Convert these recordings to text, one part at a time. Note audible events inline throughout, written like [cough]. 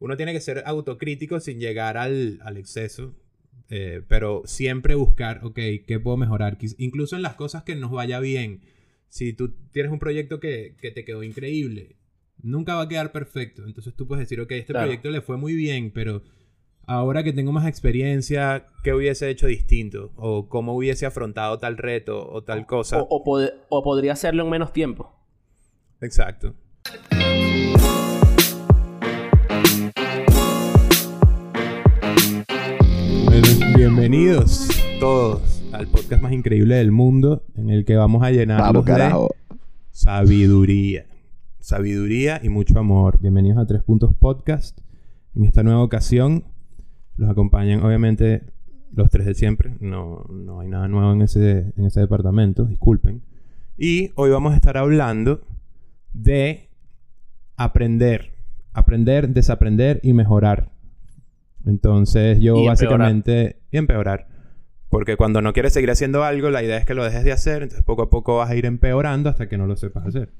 uno tiene que ser autocrítico sin llegar al, al exceso. eh, pero siempre buscar, ok, ¿qué puedo mejorar? Incluso en las cosas que nos vaya bien. Si tú tienes un proyecto que, que te quedó increíble, nunca va a quedar perfecto. Entonces tú puedes decir, ok, este Claro. proyecto le fue muy bien, pero ahora que tengo más experiencia, ¿qué hubiese hecho distinto? O cómo hubiese afrontado tal reto o tal cosa. O, o pod- o podría hacerlo en menos tiempo. Exacto. Bienvenidos todos al podcast más increíble del mundo en el que vamos a llenar Vamos, de sabiduría. Sabiduría y mucho amor. Bienvenidos a Tres Puntos Podcast. En esta nueva ocasión los acompañan obviamente los tres de siempre. No, no hay nada nuevo en ese, en ese departamento, disculpen. Y hoy vamos a estar hablando de aprender. Aprender, desaprender y mejorar. Entonces yo Y empeorar. básicamente... Y empeorar. Porque cuando no quieres seguir haciendo algo, la idea es que lo dejes de hacer. Entonces poco a poco vas a ir empeorando hasta que no lo sepas hacer.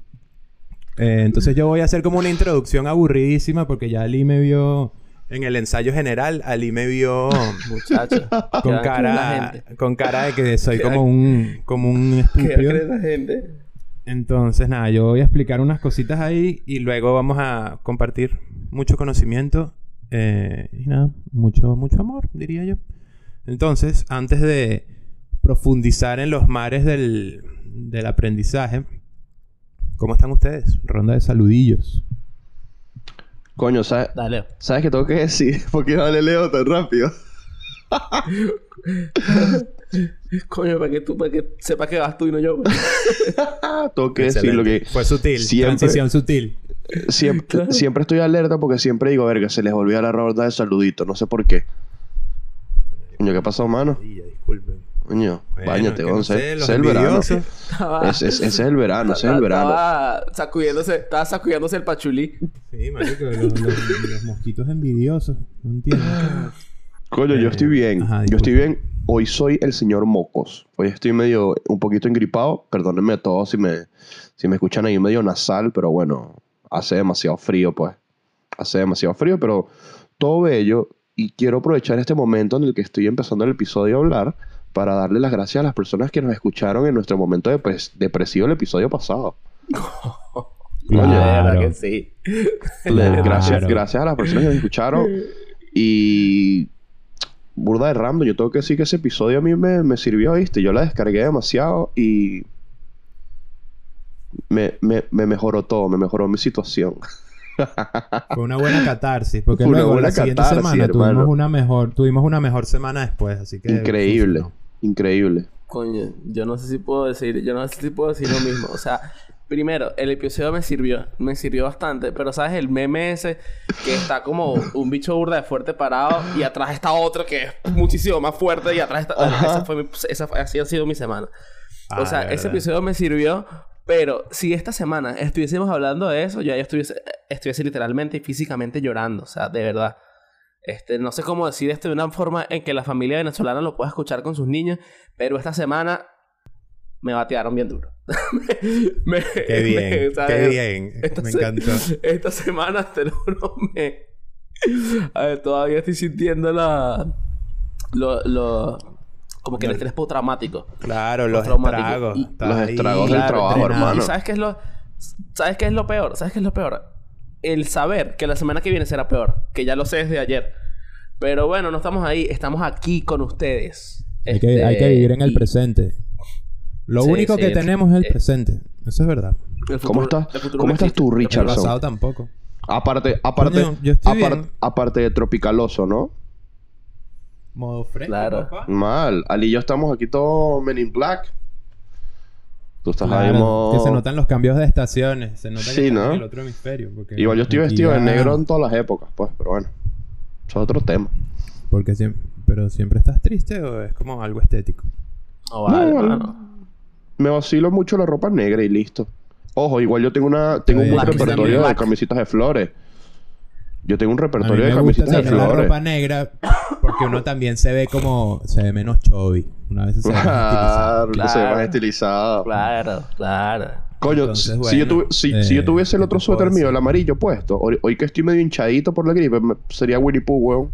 Eh, entonces yo voy a hacer como una introducción aburridísima porque ya Ali me vio en el ensayo general. Ali me vio Muchachos. con cara, con cara de que soy ¿Qué como un, como un ¿Qué estúpido. la gente? Entonces, nada, yo voy a explicar unas cositas ahí y luego vamos a compartir mucho conocimiento eh, y nada, mucho, mucho amor, diría yo. Entonces, antes de profundizar en los mares del, del aprendizaje, ¿cómo están ustedes? Ronda de saludillos. Coño, ¿sabes, Dale. ¿sabes qué tengo que decir? [laughs] ¿Por qué no le leo tan rápido? [laughs] Coño, para que tú, para que sepas que vas tú y no yo. pues. [laughs] tengo que decir lo que... Fue sutil, siempre- transición sutil. Siempre, Claro. siempre estoy alerta porque siempre digo, verga, se les olvida la ronda de saludito. No sé por qué. Coño, ¿qué pasó, mano? Sí, ya, disculpen. Coño, Bueno, bañate, no once. sé, ese es el verano. Estaba- es el verano, ese es el verano. Estaba sacudiéndose, estaba sacudiéndose el pachulí. Sí, marico, los, los- los mosquitos envidiosos. No entiendo. Coño, yo estoy bien. Ajá, yo estoy bien. Hoy soy el señor Mocos. Hoy estoy medio, un poquito engripado. Perdónenme a todos si me, si me escuchan ahí medio nasal, pero bueno, hace demasiado frío, pues. Hace demasiado frío, pero todo bello. Y quiero aprovechar este momento en el que estoy empezando el episodio a hablar para darle las gracias a las personas que nos escucharon en nuestro momento depres- depresivo el episodio pasado. [laughs] De verdad que sí. Claro. [laughs] Gracias, gracias a las personas que nos escucharon. Y burda de random, yo tengo que decir que ese episodio a mí me, me sirvió, ¿viste? Yo la descargué demasiado y me, me, me mejoró todo, me mejoró mi situación. [laughs] Fue una buena catarsis, porque Fue una luego buena la siguiente catarsis, semana tuvimos hermano. una mejor, tuvimos una mejor semana después, así que Increíble, funcionó. increíble. Coño, yo no sé si puedo decir, yo no sé si puedo decir lo mismo. O sea, primero, el episodio me sirvió, me sirvió bastante, pero sabes el meme ese que está como un bicho burda de fuerte parado y atrás está otro que es muchísimo más fuerte y atrás está. Ajá. Esa fue mi- esa fue- así ha sido mi semana. Ah, o sea, de ese episodio me sirvió, pero si esta semana estuviésemos hablando de eso, yo ya estuviese, estuviese literalmente y físicamente llorando. O sea, de verdad. Este, no sé cómo decir esto de una forma en que la familia venezolana lo pueda escuchar con sus niños, pero esta semana me batearon bien duro. [laughs] Me- Qué bien, me- qué bien, Esta me se- encantó. Esta semana, te lo juro, me... A ver, todavía estoy sintiendo la... Lo, lo... Como que el estrés postraumático. Claro, los estragos. Y- Los estragos del trabajo, hermano. ¿Y sabes qué es lo... ¿Sabes qué es lo peor? ¿Sabes qué es lo peor? El saber que la semana que viene será peor. Que ya lo sé desde ayer. Pero bueno, no estamos ahí. Estamos aquí con ustedes. Hay que, Este, hay que vivir en el y presente. Lo Sí, único sí, que el- tenemos es el eh, presente. Eso es verdad. ¿Cómo estás? ¿Cómo no estás tú, El Richardson? pasado tampoco. Aparte, aparte, Coño, yo estoy apar- bien. aparte de tropicaloso, ¿no? Modo fresco, Claro. papá. Mal. Ali y yo estamos aquí todos Men in Black. Tú estás ahí modo- que se notan los cambios de estaciones. Se nota Sí, que ¿no? en el otro hemisferio. porque Igual yo estoy vestido de negro en todas las épocas, pues, pero bueno. Eso es otro tema. Porque siempre... Pero siempre estás triste o es como algo estético. No vale, No, vale. mano. Me vacilo mucho la ropa negra y listo. Ojo, igual yo tengo una tengo un buen repertorio de camisetas de flores. Yo tengo un A mí repertorio de camisetas de tener la flores. ropa negra porque uno también se ve como... Se ve menos chubby. Una vez se ve más estilizado. Claro, se ve más Claro. estilizado. Claro, claro. Coño, Entonces, si, yo tuve- si, si yo eh, tuviese el ¿qué otro suéter mío, el amarillo puesto, hoy, hoy que estoy medio hinchadito por la gripe, me- sería Winnie Pooh, weón.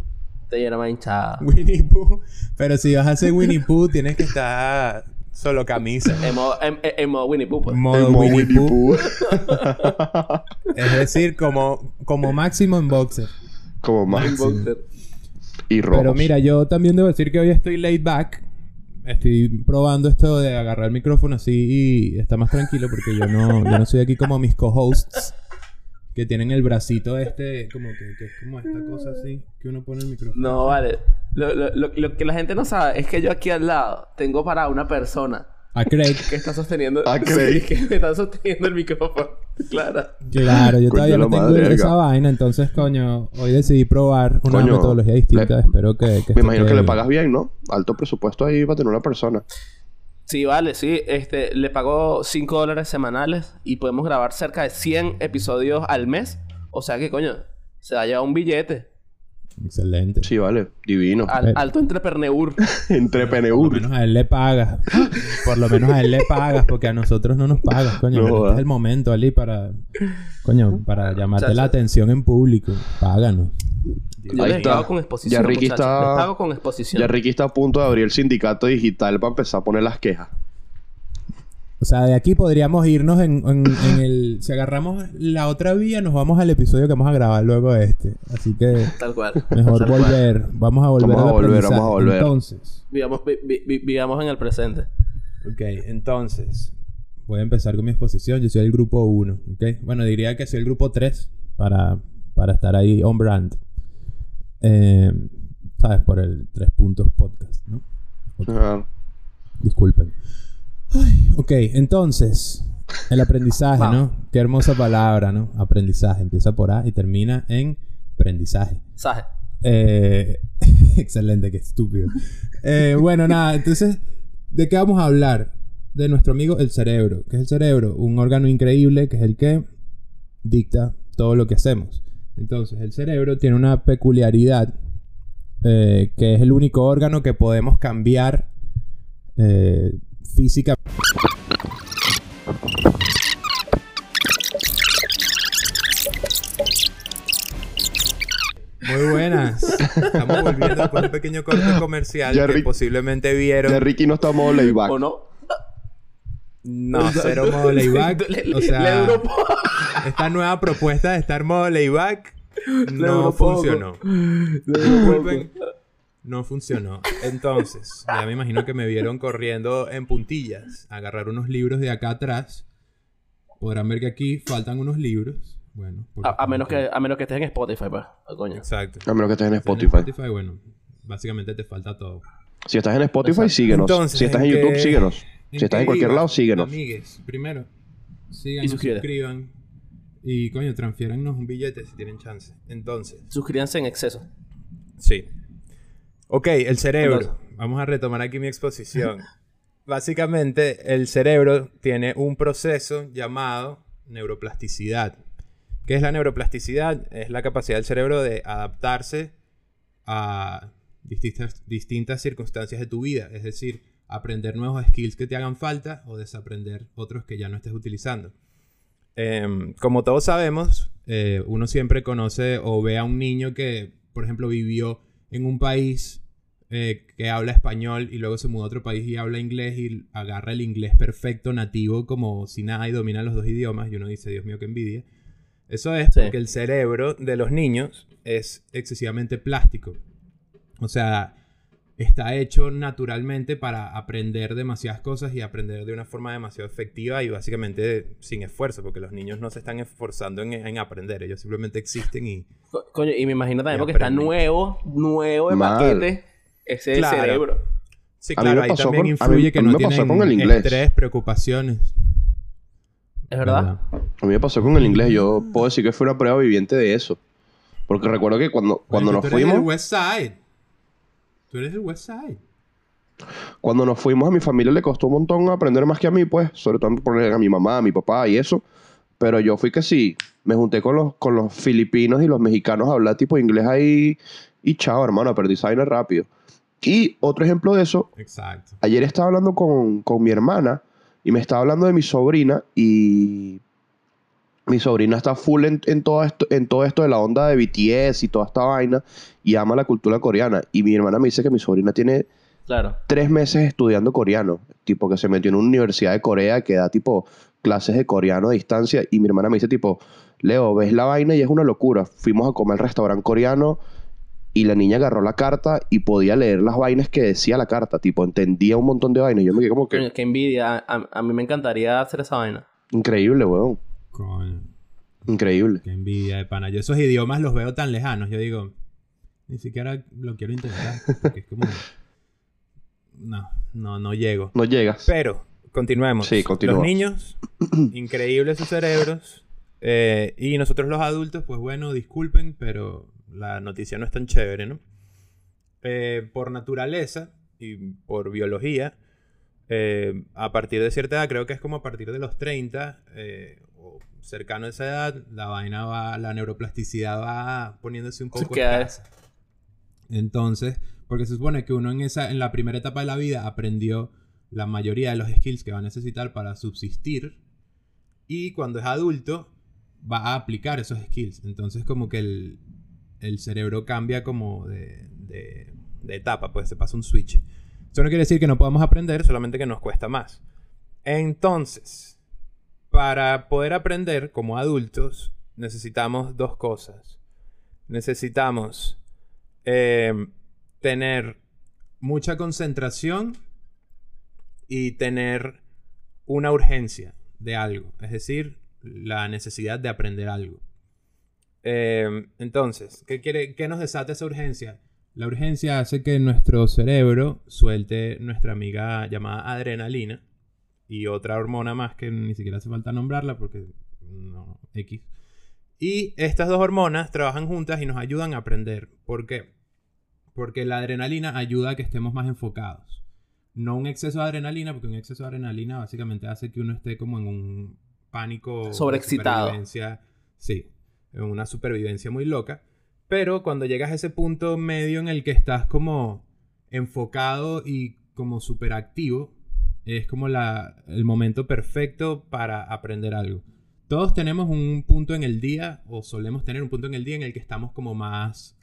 Te llena más hinchada. [laughs] Winnie Pooh. Pero si vas a hacer Winnie Pooh, tienes que estar solo camisa. En modo, en, en- en modo Winnie Pooh, pues. Modo modo Winnie, Winnie Pooh. Pooh. [laughs] Es decir, como, como máximo en boxer. Como. En boxer. Y rojos. Pero mira, yo también debo decir que hoy estoy laid back. Estoy probando esto de agarrar el micrófono así y está más tranquilo porque yo no, yo no soy aquí como mis co-hosts que tienen el bracito este, como que, que es como esta cosa así, que uno pone el micrófono. No, vale. Lo, lo, lo, lo que la gente no sabe es que yo aquí al lado tengo para una persona A Craig, que está sosteniendo... Ah, [laughs] Craig. Sí, que me está sosteniendo el micrófono. [laughs] Claro. claro, yo todavía no tengo madre, esa vaina, entonces coño, hoy decidí probar una Coño, metodología distinta, le- espero que, que Me imagino que le pagas bien, ¿no? Alto presupuesto ahí para tener una persona. Sí, vale, sí. Este, le pago 5 dólares semanales y podemos grabar cerca de 100 episodios al mes. O sea que, coño, se va a llevar un billete. Excelente. Sí, vale. Divino. Al- alto entrepreneur. [laughs] Entre Por lo menos a él le pagas. Por lo menos a él le pagas, porque a nosotros no nos pagas, coño. No este es el momento, Ali, para. Coño, para llamarte la atención en público. Páganos. Yo Ahí les está. pago con exposición. Ya Ricky muchachos. está- Les pago con exposición. Ya Ricky está a punto de abrir el sindicato digital para empezar a poner las quejas. O sea, de aquí podríamos irnos en, en- en el. Si agarramos la otra vía, nos vamos al episodio que vamos a grabar luego de este. Así que Tal cual. mejor Tal cual. volver. Vamos a volver Vamos a al volver, vamos a volver. Entonces. Vivamos, vi- vi- vi- vivamos en el presente. Ok, entonces. Voy a empezar con mi exposición. Yo soy el grupo 1. ¿ok? Bueno, diría que soy el grupo 3 para, para estar ahí on brand. Eh, ¿Sabes? Por el 3 puntos podcast, ¿no? Ok, Ah, Disculpen. Ay, ok, entonces. El aprendizaje. ¿no? Qué hermosa palabra, ¿no? Aprendizaje. Empieza por A y termina en aprendizaje. Eh, [laughs] excelente, qué estúpido. Eh, bueno, nada, entonces, ¿de qué vamos a hablar? De nuestro amigo el cerebro. ¿Qué es el cerebro? Un órgano increíble que es el que dicta todo lo que hacemos. Entonces, el cerebro tiene una peculiaridad eh, que es el único órgano que podemos cambiar eh, físicamente. Muy buenas. Estamos volviendo después de un pequeño corte comercial Ya, que Rick. posiblemente vieron. ya Ricky no está modo layback. ¿O no? No, cero modo layback. [laughs] O sea, esta nueva propuesta de estar modo layback no funcionó. Disculpen, no funcionó. Entonces, ya me imagino que me vieron corriendo en puntillas a agarrar unos libros de acá atrás. Podrán ver que aquí faltan unos libros. Bueno, A, a menos que, a menos que estés en Spotify, pues. Oh, coño. Exacto. A menos que estés en En Spotify. Spotify, bueno, básicamente te falta todo. Si estás en Spotify, Exacto. síguenos. Entonces, si estás en ¿en YouTube, síguenos. Si estás en cualquier iba? lado, síguenos. Amigues, primero, síganos, Y suscriban. Y coño, transfiérannos un billete si tienen chance. Entonces, Suscríbanse en exceso. sí. Ok, el cerebro. Vamos a retomar aquí mi exposición. [laughs] Básicamente, el cerebro tiene un proceso llamado neuroplasticidad. ¿Qué es la neuroplasticidad? Es la capacidad del cerebro de adaptarse a distintas, distintas circunstancias de tu vida. Es decir, aprender nuevos skills que te hagan falta o desaprender otros que ya no estés utilizando. Em, como todos sabemos, eh, uno siempre conoce o ve a un niño que, por ejemplo, vivió en un país eh, que habla español y luego se mudó a otro país y habla inglés y agarra el inglés perfecto, nativo, como si nada y domina los dos idiomas y uno dice, Dios mío, qué envidia. Eso es Sí. porque el cerebro de los niños es excesivamente plástico. O sea, está hecho naturalmente para aprender demasiadas cosas y aprender de una forma demasiado efectiva y básicamente sin esfuerzo, porque los niños no se están esforzando en, en aprender, ellos simplemente existen y... Co- Coño, y me imagino también porque está nuevo, nuevo de Mal. paquete ese Claro. cerebro. Sí, A mí claro, me ahí pasó también con- a influye mí- que a mí no me pasó tienen con el inglés. estrés, preocupaciones. ¿Es verdad? A mí me pasó con el inglés. Yo puedo decir que fue una prueba viviente de eso. Porque recuerdo que cuando, cuando Bueno, nos fuimos... West Side. Tú eres del West Side. Cuando nos fuimos a mi familia le costó un montón aprender más que a mí, pues. Sobre todo por a mi mamá, a mi papá y eso. Pero yo fui que sí, me junté con los, con los filipinos y los mexicanos a hablar tipo inglés ahí y chao, hermano, perdí vaina rápido. Y otro ejemplo de eso, Exacto. ayer estaba hablando con, con mi hermana y me estaba hablando de mi sobrina y mi sobrina está full en, en todo esto, en todo esto de la onda de BTS y toda esta vaina y ama la cultura coreana. Y mi hermana me dice que mi sobrina tiene Claro. tres meses estudiando coreano, tipo que se metió en una universidad de Corea que da tipo clases de coreano a distancia y mi hermana me dice tipo, Leo, ves la vaina y es una locura. Fuimos a comer al restaurante coreano y la niña agarró la carta y podía leer las vainas que decía la carta, tipo entendía un montón de vainas. Yo me quedé como que qué envidia. A, a mí me encantaría hacer esa vaina. increíble, weón, Coño, increíble. qué envidia de pana. Yo esos idiomas los veo tan lejanos. Yo digo, ni siquiera lo quiero intentar. Porque es como... No, no, no llego. No llegas. Pero, continuemos. Sí, continuamos. Los niños, [clears throat] increíbles sus cerebros. eh, y nosotros los adultos, pues bueno, disculpen, pero la noticia no es tan chévere, ¿no? Eh, por naturaleza y por biología, eh, a partir de cierta edad, creo que es como a partir de los 30 eh, o cercano a esa edad, la vaina va, la neuroplasticidad va poniéndose un poco escasa. Entonces, porque se supone que uno en esa en la primera etapa de la vida aprendió la mayoría de los skills que va a necesitar para subsistir y cuando es adulto va a aplicar esos skills. Entonces como que el, el cerebro cambia como de, de- de etapa, pues se pasa un switch. Eso no quiere decir que no podamos aprender, solamente que nos cuesta más. Entonces, para poder aprender como adultos, necesitamos dos cosas. Necesitamos eh, tener mucha concentración y tener una urgencia de algo, es decir, la necesidad de aprender algo. Eh, entonces, ¿qué, quiere, ¿qué nos desata esa urgencia? La urgencia hace que nuestro cerebro suelte nuestra amiga llamada adrenalina y otra hormona más que ni siquiera hace falta nombrarla porque no, X. Y estas dos hormonas trabajan juntas y nos ayudan a aprender. ¿Por qué? Porque la adrenalina ayuda a que estemos más enfocados. No un exceso de adrenalina, porque un exceso de adrenalina básicamente hace que uno esté como en un pánico. Sobreexcitado. Sí, en una supervivencia muy loca. Pero cuando llegas a ese punto medio en el que estás como enfocado y como superactivo, es como el momento perfecto para aprender algo. Todos tenemos un punto en el día, o solemos tener un punto en el día en el que estamos como más,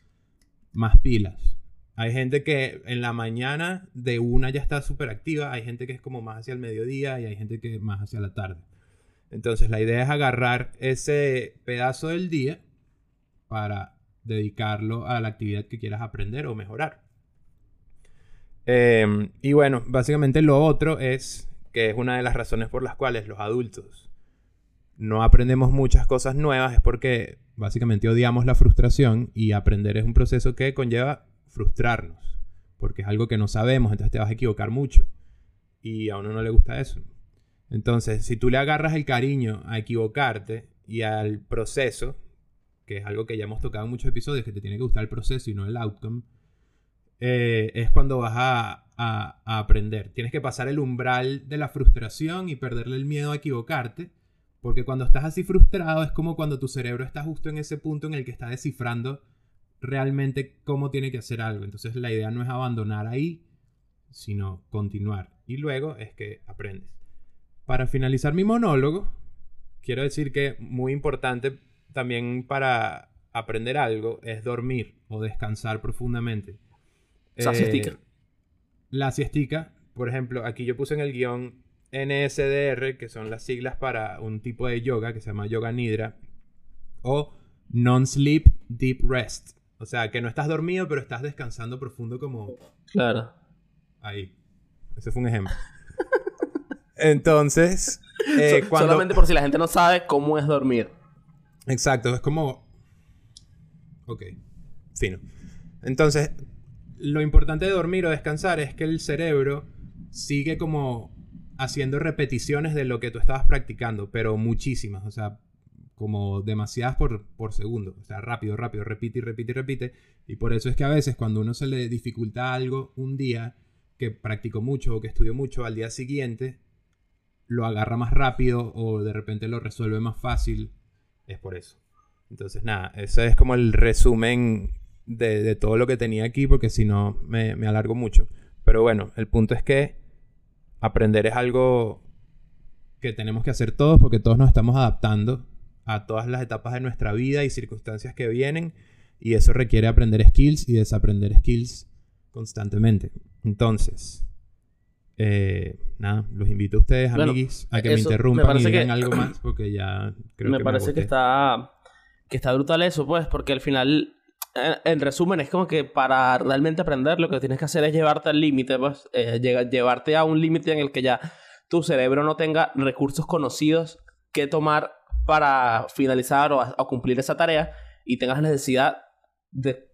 más pilas. Hay gente que en la mañana de una ya está súper activa, hay gente que es como más hacia el mediodía y hay gente que más hacia la tarde. Entonces la idea es agarrar ese pedazo del día para dedicarlo a la actividad que quieras aprender o mejorar. Eh, y bueno, básicamente lo otro es que es una de las razones por las cuales los adultos no aprendemos muchas cosas nuevas es porque básicamente odiamos la frustración y aprender es un proceso que conlleva frustrarnos, porque es algo que no sabemos, entonces te vas a equivocar mucho y a uno no le gusta eso. Entonces, si tú le agarras el cariño a equivocarte y al proceso, que es algo que ya hemos tocado en muchos episodios, que te tiene que gustar el proceso y no el outcome, eh, es cuando vas a, aprender. Tienes que pasar el umbral de la frustración y perderle el miedo a equivocarte, porque cuando estás así frustrado es como cuando tu cerebro está justo en ese punto en el que está descifrando realmente cómo tiene que hacer algo. Entonces la idea no es abandonar ahí, sino continuar. Y luego es que aprendes. Para finalizar mi monólogo, quiero decir que muy importante también para aprender algo es dormir o descansar profundamente. O sea, Eh, siestica. La siestica, por ejemplo, aquí yo puse en el guion NSDR, que son las siglas para un tipo de yoga que se llama Yoga Nidra, o Non-Sleep Deep Rest. O sea, que no estás dormido, pero estás descansando profundo como Claro. ahí. Ese fue un ejemplo. [laughs] Entonces, [laughs] eh, So- cuando... Solamente por si la gente no sabe cómo es dormir. Exacto, es como... Ok, fino. Entonces, lo importante de dormir o descansar es que el cerebro sigue como haciendo repeticiones de lo que tú estabas practicando, pero muchísimas, o sea, como demasiadas por, por segundo, o sea, rápido, rápido, repite y repite y repite, y por eso es que a veces cuando uno se le dificulta algo un día que practicó mucho o que estudió mucho, al día siguiente lo agarra más rápido o de repente lo resuelve más fácil, es por eso. Entonces, nada, ese es como el resumen de, de todo lo que tenía aquí, porque si no me, me alargo mucho. Pero bueno, el punto es que aprender es algo que tenemos que hacer todos, porque todos nos estamos adaptando a todas las etapas de nuestra vida y circunstancias que vienen, y eso requiere aprender skills y desaprender skills constantemente. Entonces, eh, nada, los invito a ustedes, Bueno, amiguis, a que me me interrumpan y que- digan algo [clears throat] más, porque ya creo me que parece que agoté. está que está brutal eso, pues, porque al final, en, en resumen, es como que para realmente aprender lo que tienes que hacer es llevarte al límite, pues, eh, llevarte a un límite en el que ya tu cerebro no tenga recursos conocidos que tomar para finalizar o, a- o cumplir esa tarea y tengas la necesidad de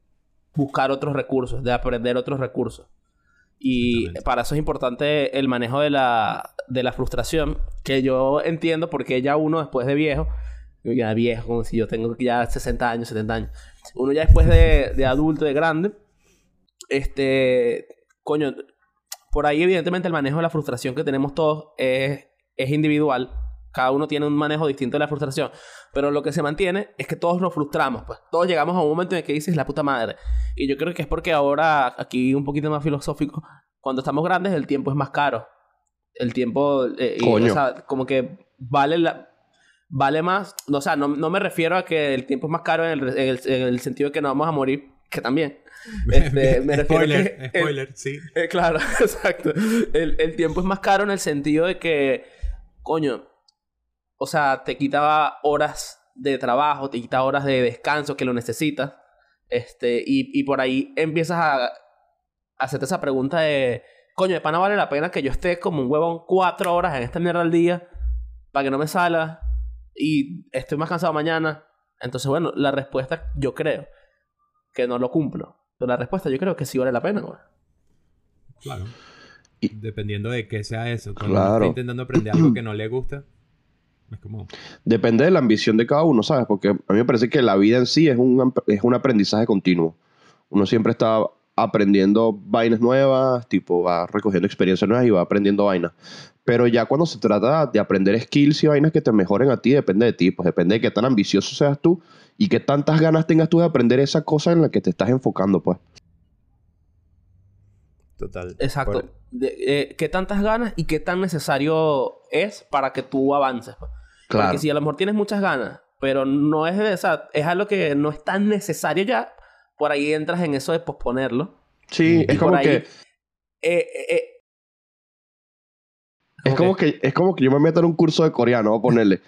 buscar otros recursos, de aprender otros recursos. Y para eso es importante el manejo de la, de la frustración, que yo entiendo porque ya uno después de viejo, ya viejo, como si yo tengo ya 60 años, 70 años, uno ya después de, de adulto, de grande, este, coño, por ahí evidentemente el manejo de la frustración que tenemos todos es, es individual, cada uno tiene un manejo distinto de la frustración, pero lo que se mantiene es que todos nos frustramos, pues todos llegamos a un momento en el que dices la puta madre, y yo creo que es porque ahora, aquí un poquito más filosófico, cuando estamos grandes el tiempo es más caro. El tiempo, eh, y, Coño. o sea, como que vale la, vale más, o sea, no, no me refiero a que el tiempo es más caro en el, en el- en el sentido de que no vamos a morir, que también. [laughs] Este, me spoiler, que el- spoiler, sí. eh, claro, [laughs] exacto. El, el tiempo es más caro en el sentido de que, coño, o sea, te quitaba horas de trabajo, te quita horas de descanso que lo necesitas. Este, y, y por ahí empiezas a, a hacerte esa pregunta de, coño, de pana vale la pena que yo esté como un huevón cuatro horas en esta mierda al día para que no me salga y estoy más cansado mañana. Entonces, bueno, la respuesta yo creo que no lo cumplo. Pero la respuesta yo creo que sí vale la pena, güey. Claro. Y- Dependiendo de qué sea eso. Cuando Claro. está intentando aprender algo que no le gusta, es como... Depende de la ambición de cada uno, ¿sabes? Porque a mí me parece que la vida en sí es un, es un aprendizaje continuo. Uno siempre está aprendiendo vainas nuevas, tipo va recogiendo experiencias nuevas y va aprendiendo vainas. Pero ya cuando se trata de aprender skills y vainas que te mejoren a ti, depende de ti. Pues depende de qué tan ambicioso seas tú y qué tantas ganas tengas tú de aprender esa cosa en la que te estás enfocando, pues. Total. Exacto. Por- De- eh, ¿Qué tantas ganas y qué tan necesario es para que tú avances? pues? Claro. Porque si a lo mejor tienes muchas ganas, pero no es de esa, es algo que no es tan necesario ya, por ahí entras en eso de posponerlo. Sí, es como ahí- que Eh, eh, eh, Es como que, es como que yo me meto en un curso de coreano, voy a ponerle.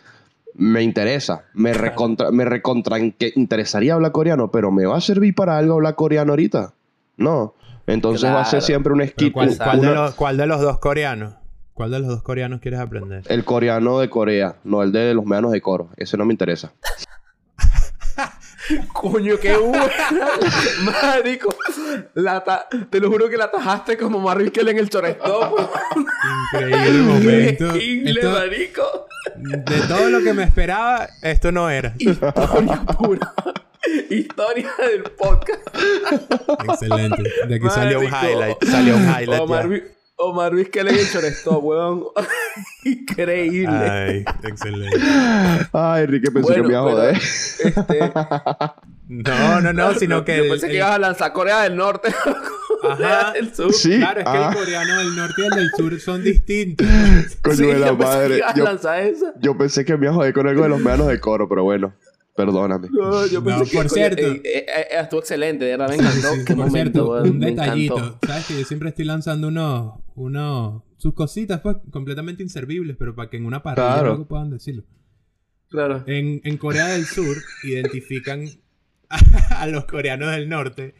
Me interesa, me recontra, me recontra que interesaría hablar coreano, pero ¿me va a servir para algo hablar coreano ahorita? No. Entonces va a ser siempre un skill. ¿cuál, de una- los, cuál de los dos coreanos? ¿Cuál de los dos coreanos quieres aprender? El coreano de Corea, no el de los meanos de coro. Ese no me interesa. Coño, qué bueno. [laughs] Marico. La ta- te lo juro que la tajaste como Marvin Kell en el chorestop. Increíble [laughs] momento. Increíble, Esto- marico. de todo lo que me esperaba, esto no era. Historia pura. Historia del podcast. Excelente. De aquí salió un highlight. Salió un highlight. Omar, ya. Omar Luis que le en el chorestop, weón. [laughs] Increíble. Ay, excelente. Ay, Enrique, pensé que me iba a joder. Este, No, no, no, sino que. Yo el- pensé que el- ibas a lanzar Corea del Norte. [laughs] Ajá. del Sur. Sí. Claro, es que ah. el coreano del norte y el del sur son distintos. Coño Sí, de la yo pensé que madre. ibas a Yo, lanzar esa. yo pensé que me iba a joder con algo de los meanos de coro, pero bueno, perdóname. No, yo No, pensé que por coño, cierto. eh, eh, eh, estuvo excelente, de verdad me encantó. Sí, sí, Qué por momento, cierto, un me detallito. encantó. Sabes que yo siempre estoy lanzando unos, unos, sus cositas, pues, completamente inservibles, pero para que en una parrilla Claro. luego puedan decirlo. Claro. En, en Corea del Sur identifican [laughs] a, los coreanos del norte.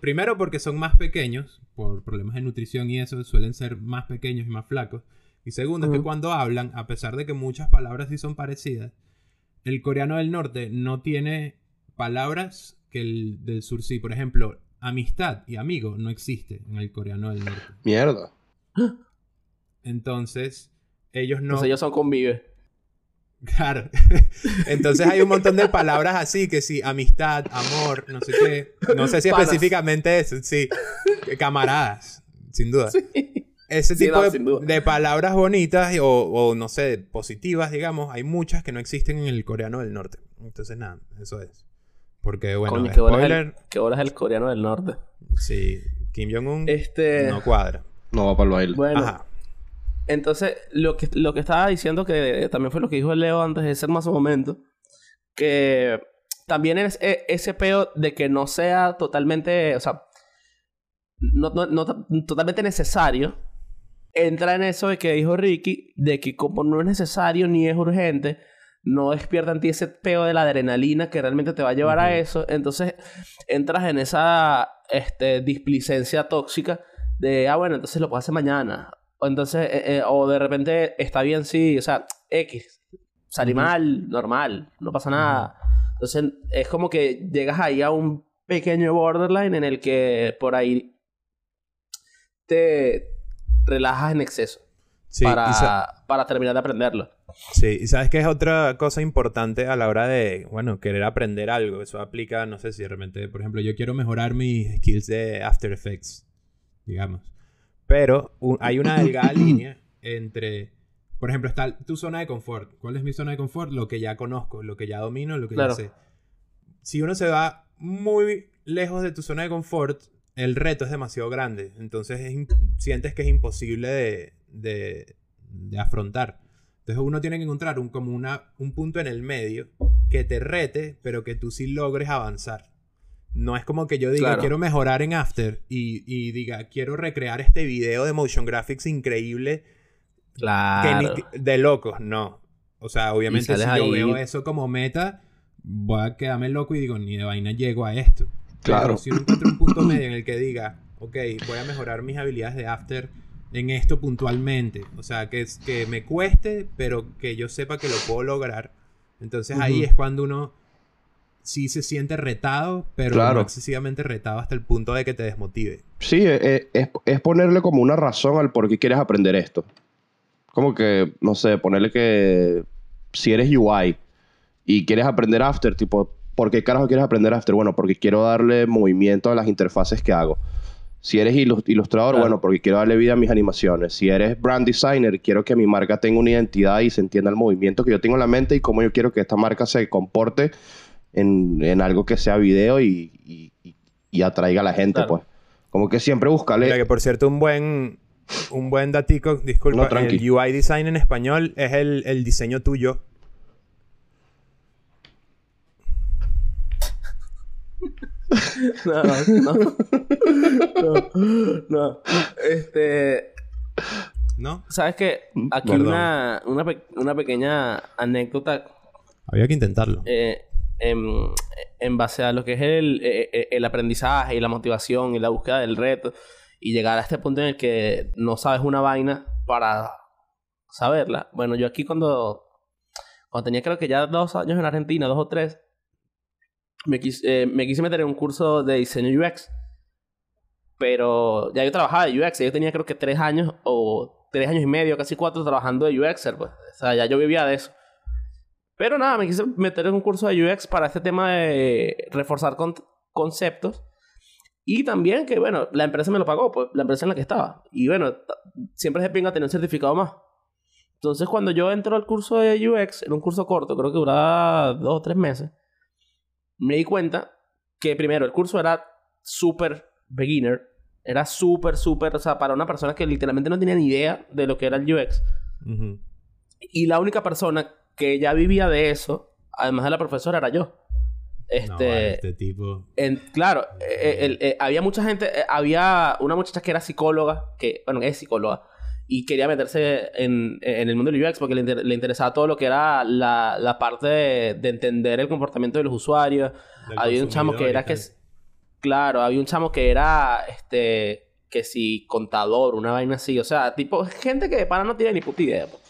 Primero porque son más pequeños, por problemas de nutrición y eso, suelen ser más pequeños y más flacos. Y segundo es que cuando hablan, a pesar de que muchas palabras sí son parecidas, el coreano del norte no tiene palabras que el del sur sí. Por ejemplo, amistad y amigo no existe en el coreano del norte. Mierda. Entonces, ellos no... Entonces ellos son convive. Claro. [laughs] Entonces hay un montón de palabras así, que sí, amistad, amor, no sé qué. No sé si Panas. específicamente eso, sí. Camaradas, sin duda. Ese Sí, tipo no, de, palabras bonitas o, o, no sé, positivas, digamos, hay muchas que no existen en el coreano del norte. Entonces, nada, eso es. Porque, bueno, Coño, qué spoiler, el, qué bolas el coreano del norte. sí, Kim Jong-un Este. no cuadra. No va para el baile. Bueno, Ajá. entonces, lo que, lo que estaba diciendo, que también fue lo que dijo Leo antes de ser más un momento, que también es e- ese peo de que no sea totalmente, o sea, no, no, no ta- totalmente necesario, entra en eso de que dijo Ricky, de que como no es necesario ni es urgente, no despierta en ti ese peo de la adrenalina que realmente te va a llevar a eso, entonces entras en esa este, displicencia tóxica de, ah, bueno, entonces lo puedo hacer mañana. O entonces, eh, eh, o de repente está bien, sí, o sea, X. Salí mal, normal, no pasa nada. Entonces, es como que llegas ahí a un pequeño borderline en el que por ahí te relajas en exceso Sí, para, para terminar de aprenderlo. sí, y sabes que es otra cosa importante a la hora de, bueno, querer aprender algo. Eso aplica, no sé si de repente, por ejemplo, yo quiero mejorar mis skills de After Effects, digamos. Pero u- hay una delgada [coughs] línea entre, por ejemplo, está tu zona de confort. ¿Cuál es mi zona de confort? Lo que ya conozco, lo que ya domino, lo que Claro. ya sé. Si uno se va muy lejos de tu zona de confort, el reto es demasiado grande. Entonces es sientes que es imposible de, de- de afrontar. Entonces uno tiene que encontrar un, como una, un punto en el medio que te rete, pero que tú sí logres avanzar. No es como que yo diga, Claro. quiero mejorar en After y, y diga, quiero recrear este video de motion graphics increíble que Claro. ni- de locos. No. O sea, obviamente si sales yo ahí- veo eso como meta, voy a quedarme loco y digo, ni de vaina llego a esto. Claro. Pero si uno encuentra un punto medio en el que diga, ok, voy a mejorar mis habilidades de After en esto puntualmente. O sea, que, es- que me cueste, pero que yo sepa que lo puedo lograr. Entonces ahí es cuando uno sí se siente retado, pero Claro. no excesivamente retado hasta el punto de que te desmotive. Sí, eh, es, es ponerle como una razón al por qué quieres aprender esto. Como que, no sé, ponerle que si eres UI y quieres aprender After, tipo, ¿por qué carajo quieres aprender After? Bueno, porque quiero darle movimiento a las interfaces que hago. Si eres ilus- ilustrador, Claro. bueno, porque quiero darle vida a mis animaciones. Si eres brand designer, quiero que mi marca tenga una identidad y se entienda el movimiento que yo tengo en la mente y cómo yo quiero que esta marca se comporte en, en algo que sea video y, y- y- y atraiga a la gente, Claro. pues. Como que siempre buscarle... Mira que por cierto, un buen, un buen datico, disculpa, No, el UI design en español es el, el diseño tuyo. [laughs] No, no. No, [laughs] no. Este. ¿No? ¿Sabes qué? Aquí una, una, pe- una pequeña anécdota Había que intentarlo. eh, en, en base a lo que es el, eh, eh, el aprendizaje y la motivación y la búsqueda del reto y llegar a este punto en el que no sabes una vaina para saberla. Bueno, yo aquí cuando, cuando tenía creo que ya dos años en Argentina, dos o tres, me quise, eh, me quise meter en un curso de diseño UX. Pero ya yo trabajaba de UX, yo tenía creo que tres años o tres años y medio, casi cuatro trabajando de UXer, pues. O sea, ya yo vivía de eso. Pero nada, me quise meter en un curso de UX para este tema de reforzar con- conceptos. Y también que, bueno, la empresa me lo pagó, pues, la empresa en la que estaba. Y bueno, siempre es de pinga tener un certificado más. Entonces, cuando yo entro al curso de UX, en un curso corto, creo que duraba dos o tres meses, me di cuenta que primero el curso era súper beginner. Era súper, súper, o sea, para una persona que literalmente no tenía ni idea de lo que era el UX. Y la única persona que ya vivía de eso, además de la profesora, era yo. Este, No, este tipo. en- claro, eh, eh, había mucha gente, eh, había una muchacha que era psicóloga, que, bueno, es psicóloga, y quería meterse en, en el mundo del UX porque le, inter- le interesaba todo lo que era la, la parte de, de entender el comportamiento de los usuarios. del había un chamo que era que... Claro, había un chamo que era, este, que si contador, una vaina así, o sea, tipo, gente que de pana no tiene ni puta idea, pues.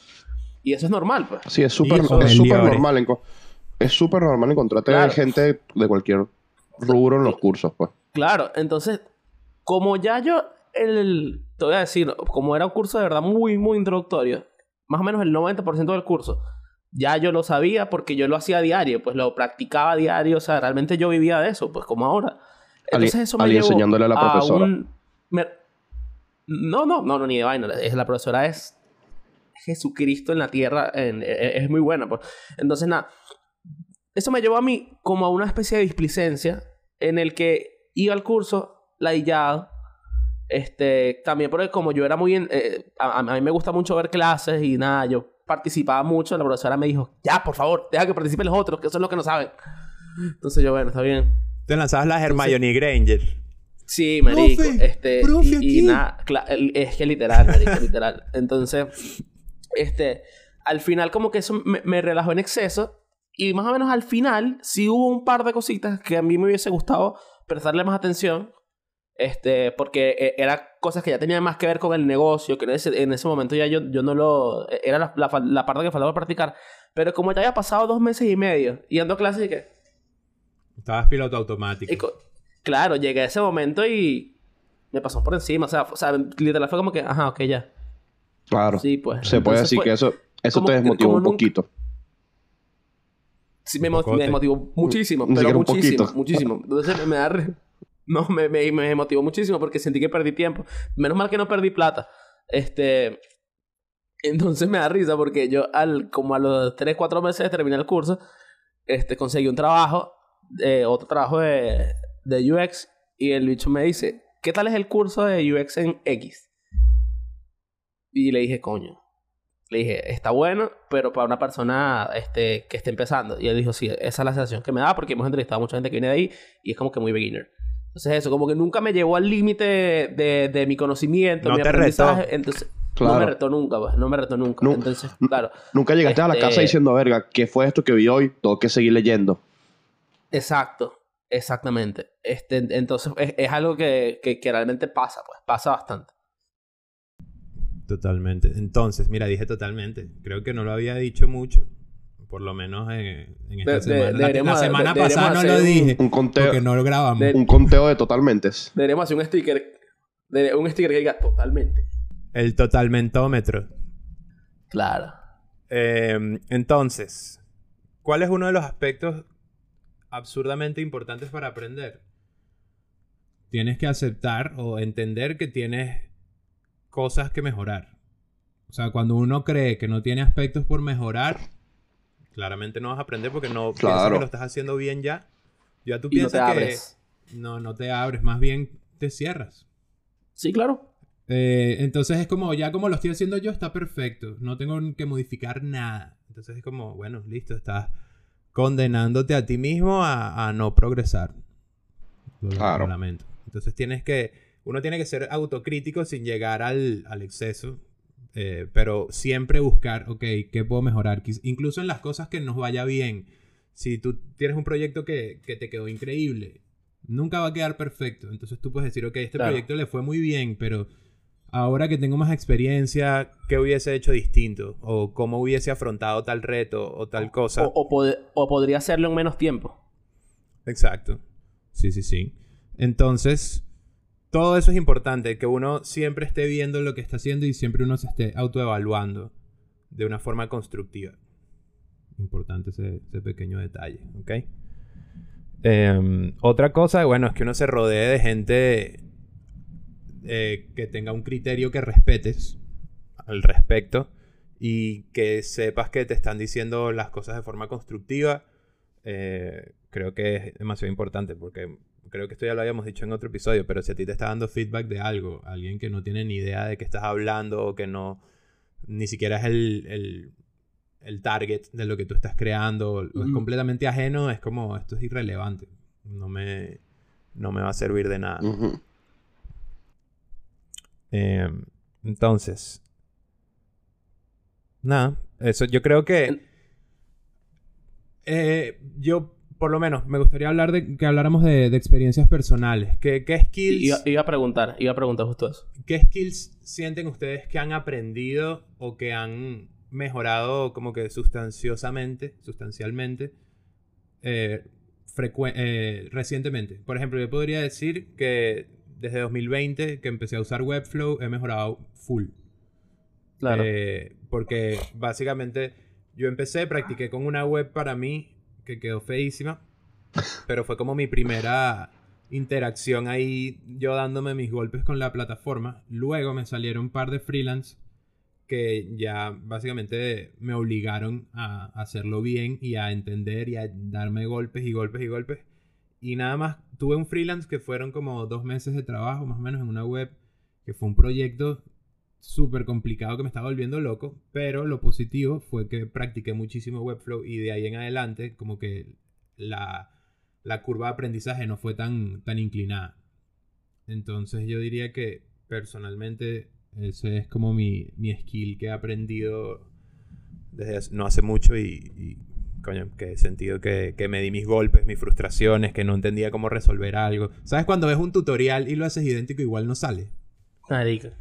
Y eso es normal, pues. Sí, es súper normal. Es súper normal encontrarte Claro. gente de cualquier rubro en los cursos, pues. Claro, entonces, como ya yo, el, te voy a decir, como era un curso de verdad muy, muy introductorio, más o menos el 90% del curso, ya yo lo sabía porque yo lo hacía a diario, pues lo practicaba a diario, o sea, realmente yo vivía de eso, pues como ahora. Ali- Entonces eso me Ali llevó enseñándole a la profesora. un- me- No, no, no, no, ni de vaina. La profesora es Jesucristo en la tierra. En, es, es muy buena. Pues. Entonces, nada. Eso me llevó a mí como a una especie de displicencia en el que iba al curso ladillado. Este, también porque como yo era muy... en- eh, a, a mí me gusta mucho ver clases y nada, yo participaba mucho. La profesora me dijo, ya, por favor, deja que participen los otros, que eso es lo que no saben. Entonces yo, bueno, está bien. Te lanzabas la Hermione Granger. Sí, marico. Profe, este, profe, y, y aquí. nada, cla- el- es que literal, marico, [laughs] literal. Entonces, este, al final como que eso me, me relajó en exceso y más o menos al final sí hubo un par de cositas que a mí me hubiese gustado prestarle más atención. Este, porque eh, eran cosas que ya tenían más que ver con el negocio, que en ese, en ese momento ya yo, yo no lo... Era la, la, parte que faltaba practicar. Pero como ya había pasado dos meses y medio y ando a clases y que... Estabas piloto automático. Y claro, llegué a ese momento y me pasó por encima. O sea, o sea, literal fue como que, ajá, ok, ya. Claro. Sí, pues. Se puede decir fue- que eso, eso como- te desmotivó un nunca- poquito. Sí, me, me motivó muchísimo, pero muchísimo, muchísimo. Entonces me da... No, me, me, me motivó muchísimo porque sentí que perdí tiempo. Menos mal que no perdí plata. Este... Entonces me da risa porque yo al como a los 3, 4 meses de terminar el curso, este, conseguí un trabajo, eh, otro trabajo de, de UX y el bicho me dice, ¿qué tal es el curso de UX en X? Y le dije, coño. Le dije, está bueno, pero para una persona este, que esté empezando. Y él dijo, sí, esa es la sensación que me da porque hemos entrevistado a mucha gente que viene de ahí y es como que muy beginner. Entonces eso, como que nunca me llevó al límite de, de mi conocimiento, No mi te aprendizaje. retó. Entonces, Claro. no me retó nunca, pues, no me retó nunca. Nu- Entonces, claro, Nunca llegaste a la Este- casa diciendo, verga, ¿qué fue esto que vi hoy? Tengo que seguir leyendo. exacto, exactamente. Este, entonces es, es algo que, que, que realmente pasa, pues, pasa bastante. Totalmente. Entonces, mira, dije totalmente. Creo que no lo había dicho mucho. Por lo menos en, en esta De- de- semana. La- semana de- pasada no lo dije. Un conteo, Porque no lo grabamos. de- un conteo de totalmentes. Deberíamos hacer un sticker, de, un sticker que diga totalmente. El totalmentómetro. Claro. Eh, entonces, ¿cuál es uno de los aspectos absurdamente importantes para aprender? Tienes que aceptar o entender que tienes cosas que mejorar. O sea, cuando uno cree que no tiene aspectos por mejorar, claramente no vas a aprender porque no piensas Claro. que lo estás haciendo bien ya. Ya tú Y no te piensas que abres. no, no te abres, más bien te cierras. Sí, claro. Eh, entonces es como, ya como lo estoy haciendo yo, está perfecto. No tengo que modificar nada. Entonces es como, bueno, listo, estás condenándote a ti mismo a, a no progresar. Lo Claro. lamento. Entonces tienes que, uno tiene que ser autocrítico sin llegar al, al exceso. Eh, pero siempre buscar, ok, ¿qué puedo mejorar? Incluso en las cosas que nos vaya bien. Si tú tienes un proyecto que, que te quedó increíble, nunca va a quedar perfecto. Entonces tú puedes decir, ok, este Claro. proyecto le fue muy bien, pero ahora que tengo más experiencia, ¿qué hubiese hecho distinto? O cómo hubiese afrontado tal reto o tal cosa. O, o, pod- o podría hacerlo en menos tiempo. Exacto. Sí, sí, sí. Entonces, todo eso es importante, que uno siempre esté viendo lo que está haciendo y siempre uno se esté autoevaluando de una forma constructiva. Importante ese, pequeño detalle, ¿ok? Em, otra cosa, bueno, es que uno se rodee de gente eh, que tenga un criterio que respetes al respecto y que sepas que te están diciendo las cosas de forma constructiva. Eh, creo que es demasiado importante porque creo que esto ya lo habíamos dicho en otro episodio, pero si a ti te está dando feedback de algo, alguien que no tiene ni idea de qué estás hablando o que no ni siquiera es el, el, el target de lo que tú estás creando o es completamente ajeno, es como esto es irrelevante. No me, no me va a servir de nada. Eh, entonces, nada, eso yo creo que eh, yo por lo menos me gustaría hablar de que habláramos de, de experiencias personales. ¿Qué, qué skills, Iba, iba a preguntar, iba a preguntar justo eso. qué skills sienten ustedes que han aprendido o que han mejorado como que sustanciosamente, sustancialmente, eh, eh, recientemente? Por ejemplo, yo podría decir que desde 2020 que empecé a usar Webflow he mejorado full. Claro. Eh, porque básicamente yo empecé, practiqué con una web para mí que quedó feísima, pero fue como mi primera interacción ahí, yo dándome mis golpes con la plataforma. Luego me salieron un par de freelance que ya básicamente me obligaron a hacerlo bien y a entender y a darme golpes y golpes y golpes. Y nada más, tuve un freelance que fueron como dos meses de trabajo más o menos en una web, que fue un proyecto súper complicado que me estaba volviendo loco, pero lo positivo fue que practiqué muchísimo Webflow y de ahí en adelante como que la, la curva de aprendizaje no fue tan, tan inclinada. Entonces yo diría que personalmente ese es como mi, mi skill que he aprendido desde no hace mucho y, y coño, que he sentido que, que, me di mis golpes, mis frustraciones, que no entendía cómo resolver algo. ¿Sabes cuando ves un tutorial y lo haces idéntico igual no sale? Marica.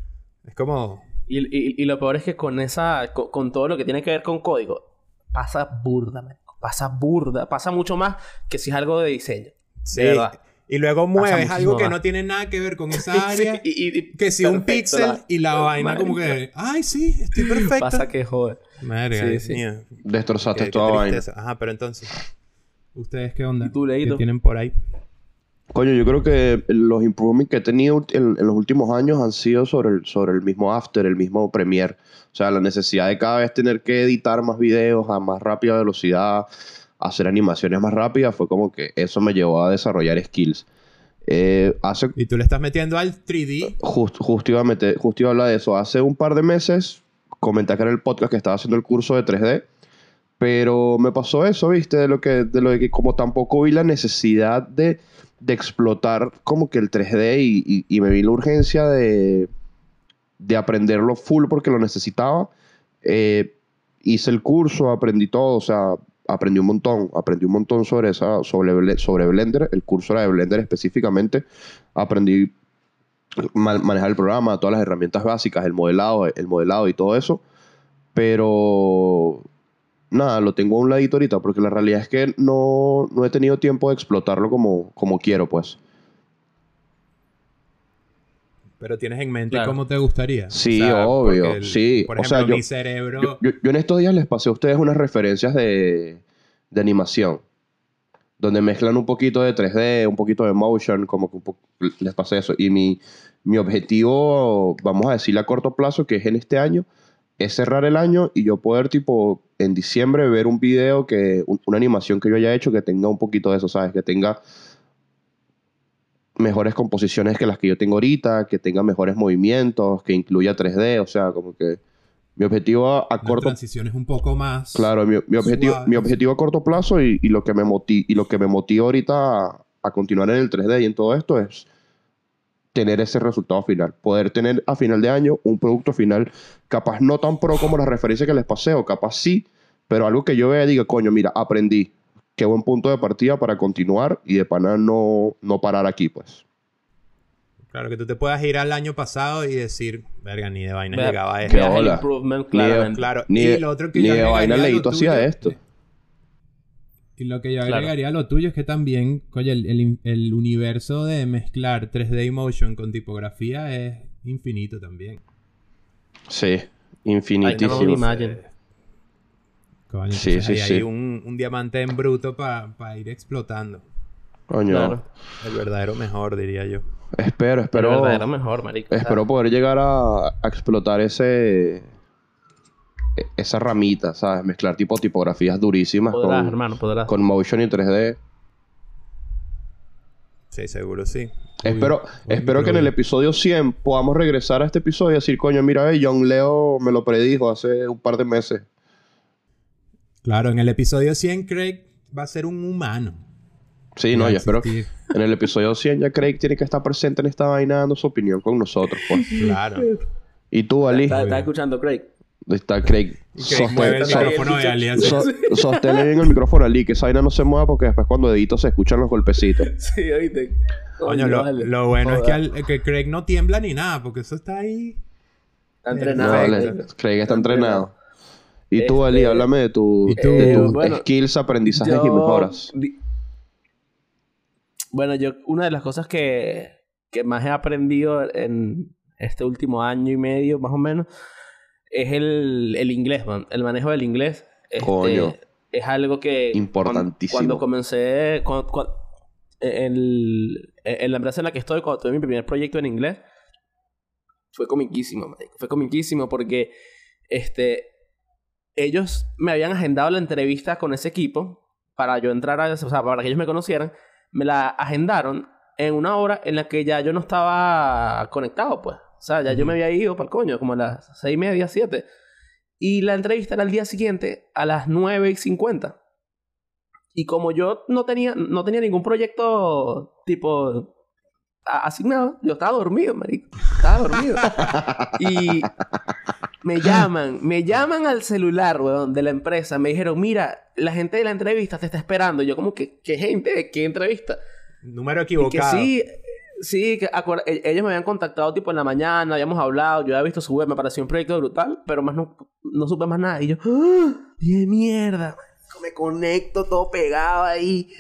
Es como... Y, y, y, lo peor es que con esa... Con, con, todo lo que tiene que ver con código, pasa burda, man. Pasa burda. Pasa mucho más que si es algo de diseño. Sí. De verdad. Y luego mueves algo que no tiene nada que ver con esa [laughs] Sí, área. y- y- que si un pixel la- y la vaina como que... Ay, sí, estoy perfecto. Pasa que joder. Madre Sí, sí. Destrozaste Qué- qué toda vaina. Ajá, pero entonces... ¿Ustedes qué onda? ¿Y tú, Leito? ¿Qué tienen por ahí? Coño, yo creo que los improvements que he tenido en, en los últimos años han sido sobre el, sobre el mismo After, el mismo Premiere. O sea, la necesidad de cada vez tener que editar más videos a más rápida velocidad, hacer animaciones más rápidas, fue como que eso me llevó a desarrollar skills. Eh, hace Y tú le estás metiendo al 3D. Justo, justo, iba a meter- justo iba a hablar de eso. Hace un par de meses comenté acá en el podcast que estaba haciendo el curso de 3D. Pero me pasó eso, ¿viste? De lo que, de lo que como tampoco vi la necesidad de, de explotar como que el 3D y, y- me vi la urgencia de, de aprenderlo full porque lo necesitaba. Eh, hice el curso, aprendí todo, o sea, aprendí un montón, aprendí un montón sobre, esa, sobre, sobre Blender. El curso era de Blender específicamente. Aprendí ma- manejar el programa, todas las herramientas básicas, el modelado, el modelado y todo eso. Pero nada, lo tengo a un ladito ahorita porque la realidad es que no, no he tenido tiempo de explotarlo como, como quiero, pues. Pero tienes en mente Claro. cómo te gustaría. Sí, obvio, sí. Por O ejemplo, sea, yo- mi cerebro... Yo, yo- yo en estos días les pasé a ustedes unas referencias de, de animación. Donde mezclan un poquito de 3D, un poquito de motion, como que un po- les pasé eso. Y mi, mi objetivo, vamos a decirle a corto plazo, que es en este año, es cerrar el año y yo poder, tipo, en diciembre ver un video, que un- una animación que yo haya hecho que tenga un poquito de eso, ¿sabes? Que tenga mejores composiciones que las que yo tengo ahorita, que tenga mejores movimientos, que incluya 3D, o sea, como que mi objetivo a, a corto transiciones un poco más... Claro, mi, mi objetivo, suaves. mi objetivo a corto plazo y, y lo que me moti- y lo que me motiva ahorita a, a continuar en el 3D y en todo esto es tener ese resultado final. Poder tener a final de año un producto final capaz no tan pro como la referencia que les pasé, o capaz sí, pero algo que yo vea y diga, coño, mira, aprendí. Qué buen punto de partida para continuar y de pana no, no parar aquí, pues. Claro, que tú te puedas ir al año pasado y decir, verga, ni de vaina llegaba a Qué esto. Improvement Ni de-. Claro, Ni y de, lo otro que ni yo de vaina leíto hacía esto. Y lo que yo Claro. agregaría a lo tuyo es que también, coño, el, el- el universo de mezclar 3D y motion con tipografía es infinito también. Sí, infinitísimo. Imagine. Coño, Sí, sí, hay un, un diamante en bruto para ir explotando. Coño, Claro. El verdadero mejor, diría yo. espero, Pero espero. verdadero mejor, marico. Espero poder llegar a, a explotar ese esa ramita, ¿sabes? Mezclar tipo tipografías durísimas podrás, con, hermano, podrás. con motion y 3D. Sí, seguro sí. espero espero que en el episodio 100 podamos regresar a este episodio y decir, coño, mira, eh, John Leo me lo predijo hace un par de meses. Claro, en el episodio 100 Craig va a ser un humano. Sí, no, Va a yo espero. En el episodio 100 ya Craig tiene que estar presente en esta vaina dando su opinión con nosotros, pues. Claro. Y tú, Ali, ¿Estás estás escuchando, Craig? Está Craig. El Sostén- so- [laughs] bien el micrófono Ali, que esa vaina no se mueva porque después cuando edito se escuchan los golpecitos. [laughs] Sí, oíste. Coño, lo, vale. lo bueno es que, al- que Craig no tiembla ni nada, porque eso está ahí. Está No, entrenado. vale. Craig está entrenado. Y tú, Este, Ali, háblame de, tu, de tus Bueno, skills, aprendizajes y mejoras. di- Bueno, yo, una de las cosas que, que más he aprendido en este último año y medio, más o menos, es el, el inglés, man. El manejo del inglés. Este, Coño. Es algo que... Importantísimo. Cuando, cuando comencé... cuando- cuando- el- en la empresa en la que estoy, cuando tuve mi primer proyecto en inglés, fue comiquísimo, marico. Fue comiquísimo porque este, ellos me habían agendado la entrevista con ese equipo para yo entrar a... O sea, para que ellos me conocieran. Me la agendaron en una hora en la que ya yo no estaba conectado, pues. O sea, ya yo me había ido para el coño, como a las seis y media, siete. Y la entrevista era el día siguiente a las nueve y cincuenta. Y como yo no tenía, no tenía ningún proyecto tipo asignado, yo estaba dormido, marico. Estaba dormido. [laughs] y me llaman, me llaman al celular, weón, de la empresa. Me dijeron, mira, la gente de la entrevista te está esperando. Yo como que, ¿qué gente? ¿Qué entrevista? Número Y que equivocado. sí, sí, que e- ellos me habían contactado tipo en la mañana, habíamos hablado, yo había visto su web, me pareció un proyecto brutal, pero más no, no supe más nada. Y yo, ¡ah! ¡Qué mierda! Me conecto todo pegado ahí.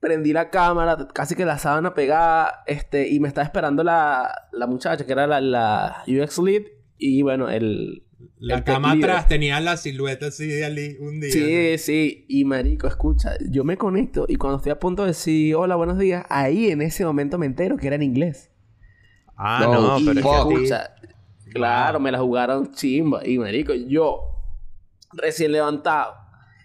Prendí la cámara, casi que la sábana pegada, este, y me estaba esperando la, la muchacha, que era la, la UX lead, y bueno, el... La cama atrás tenía la silueta así de Ali un día. Sí, sí. Y marico, escucha, yo me conecto y cuando estoy a punto de decir hola, buenos días, ahí en ese momento me entero que era en inglés. Ah, No, no, y pero es que escucha, claro, me la jugaron chimba. Y marico, yo recién levantado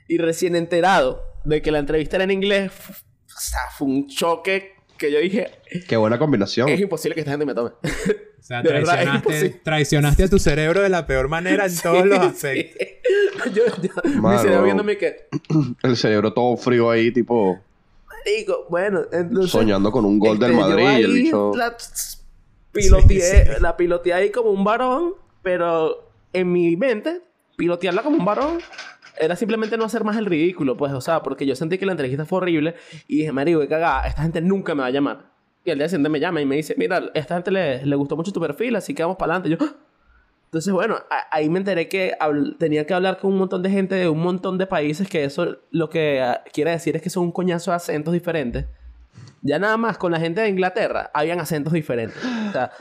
y recién enterado de que la entrevista era en inglés, f- o sea, fue un choque que yo dije, Qué buena combinación. es imposible que esta gente me tome. O sea, [laughs] verdad, traicionaste, traicionaste a tu cerebro de la peor manera en [laughs] todos los aspectos. Sí. [laughs] yo, yo, mi cerebro viéndome que, [clears throat] El cerebro todo frío ahí, tipo, marico, bueno, entonces... soñando con un gol del Este, Madrid y el ahí bicho. La, piloteé, Sí, sí. la piloteé ahí como un varón, pero en mi mente, pilotearla como un varón era simplemente no hacer más el ridículo, pues, o sea, porque yo sentí que la entrevista fue horrible y dije, marico, qué cagada, esta gente nunca me va a llamar. Y al día siguiente me llama y me dice, mira, esta gente le, le gustó mucho tu perfil, así que vamos para adelante. Yo, "Ah". entonces, bueno, a- ahí me enteré que tenía que hablar con un montón de gente de un montón de países, que eso lo que ah, quiere decir es que son un coñazo de acentos diferentes. Ya nada más con la gente de Inglaterra habían acentos diferentes. O sea,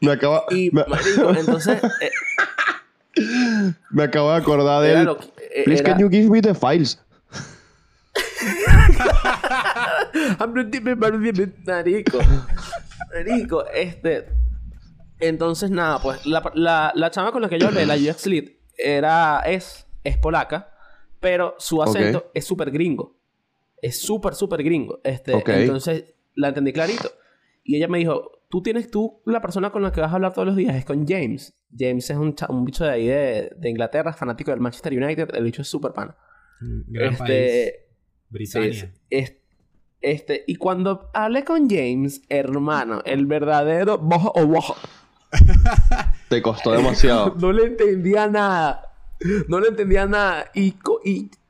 Me acaba, y me, marico, entonces eh, me acabo de acordar de él. eh, Please, era- can you give me the files? [laughs] Marico. Marico, este. Entonces, nada, pues la, la, la chama con la que yo hablé, la UX Lead, era, es, es polaca, pero su acento Ok. es súper gringo. Es súper, súper gringo. Este, Ok. Entonces, la entendí clarito. Y ella me dijo, tú tienes tú, la persona con la que vas a hablar todos los días es con James. James es un, cha- un bicho de ahí de, de Inglaterra, fanático del Manchester United. El bicho es súper pana. Gran país. Este, sí. Es- este, y cuando hablé con James, hermano, el verdadero bojo o bojo, [laughs] Te costó demasiado. [laughs] no le entendía nada. No le entendía nada. Y,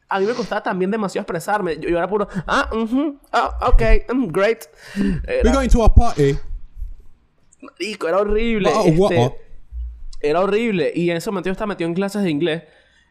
a mí me costaba también demasiado expresarme. Yo, yo era puro, ah, mhm, ah, ok, mm, great. We're going to a party. Marico, era horrible. Wow, este, wow. Era horrible. Y en ese momento yo estaba metido en clases de inglés.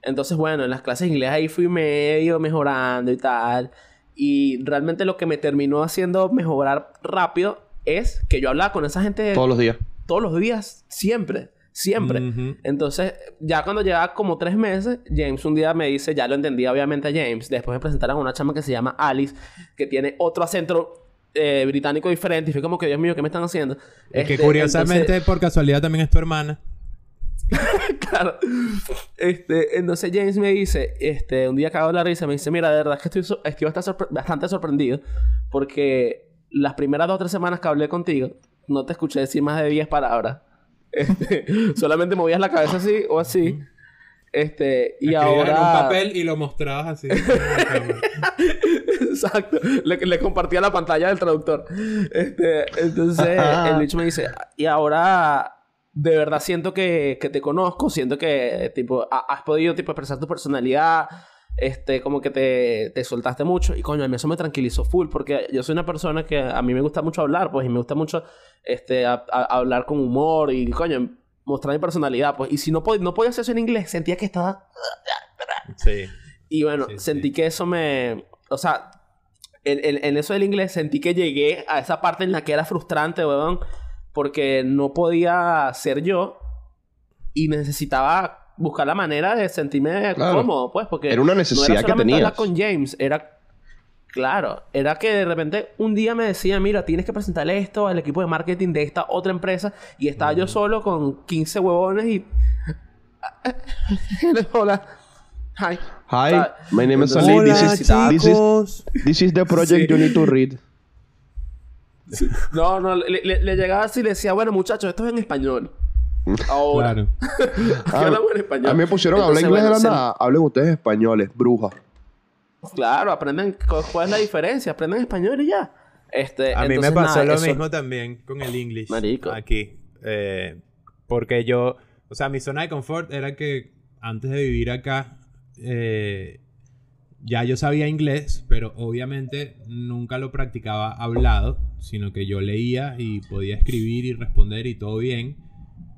Entonces, bueno, en las clases de inglés ahí fui medio mejorando y tal. Y realmente lo que me terminó haciendo mejorar rápido es que yo hablaba con esa gente Todos los días. todos los días, siempre, siempre. Entonces, ya cuando llevaba como tres meses, James un día me dice, ya lo entendía obviamente a James, después me presentaron a una chama que se llama Alice, que tiene otro acento eh, británico diferente, y fue como que, Dios mío, ¿qué me están haciendo? Y que Este, curiosamente, entonces- por casualidad, también es tu hermana. [laughs] claro. Este, entonces James me dice, este, un día acabo de la risa, me dice, mira, de verdad es que estoy, so- estoy bastante, sorpre- bastante sorprendido porque las primeras dos o tres semanas que hablé contigo, no te escuché decir más de 10 palabras. [laughs] Este, solamente movías la cabeza así o así. Este, y Escribías en un ahora... papel y lo mostrabas así. [laughs] [laughs] Exacto. Le, le compartía la pantalla del traductor. Este, entonces, el bicho me dice, y ahora de verdad siento que, que te conozco, siento que tipo, ha- has podido tipo, expresar tu personalidad, este, como que te, te soltaste mucho. Y coño, a mí eso me tranquilizó full, porque yo soy una persona que a mí me gusta mucho hablar, pues, y me gusta mucho este, a- a- hablar con humor y, coño, mostrar mi personalidad, pues. Y si no, pod- no podía hacer eso en inglés, sentía que estaba Sí. y bueno, Sí, sentí sí. que eso me... O sea, en, en- en eso del inglés sentí que llegué a esa parte en la que era frustrante, weón. Porque no podía ser yo. Y necesitaba buscar la manera de sentirme Claro. cómodo, pues. Porque Era una necesidad no era que tenías. con James. Era... Claro, era que de repente un día me decía, mira, tienes que presentarle esto al equipo de marketing de esta otra empresa y estaba yo solo con 15 huevones y... [laughs] Hola. Hi. Hi, my name is Ali. Hola, This is, this is, chicos. this is the project Sí. you need to read. No, no, le, le- le llegaba así y le decía, bueno, muchachos, esto es en español. Ahora. Claro. [laughs] Aquí hablamos en español. A mí me pusieron a hablar inglés de la nada. Hablen ustedes españoles, bruja. Claro, aprenden cu- cuál es la diferencia, aprenden español y ya. Este, A mí me pasó nada, lo eso- mismo también con el English. Marico. Aquí. Eh, porque yo... O sea, mi zona de confort era que antes de vivir acá... eh, ya yo sabía inglés, pero obviamente nunca lo practicaba hablado, sino que yo leía y podía escribir y responder y todo bien.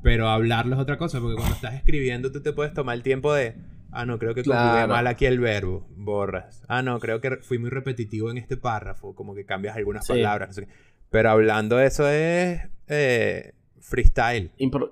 Pero hablarlo es otra cosa, porque cuando estás escribiendo tú te puedes tomar el tiempo de... Ah, no, creo que conjugué Claro. mal aquí el verbo. Borras. Ah, no, creo que fui muy repetitivo en este párrafo. Como que cambias algunas Sí. palabras. no sé qué. Pero hablando eso es eh, freestyle. Impro-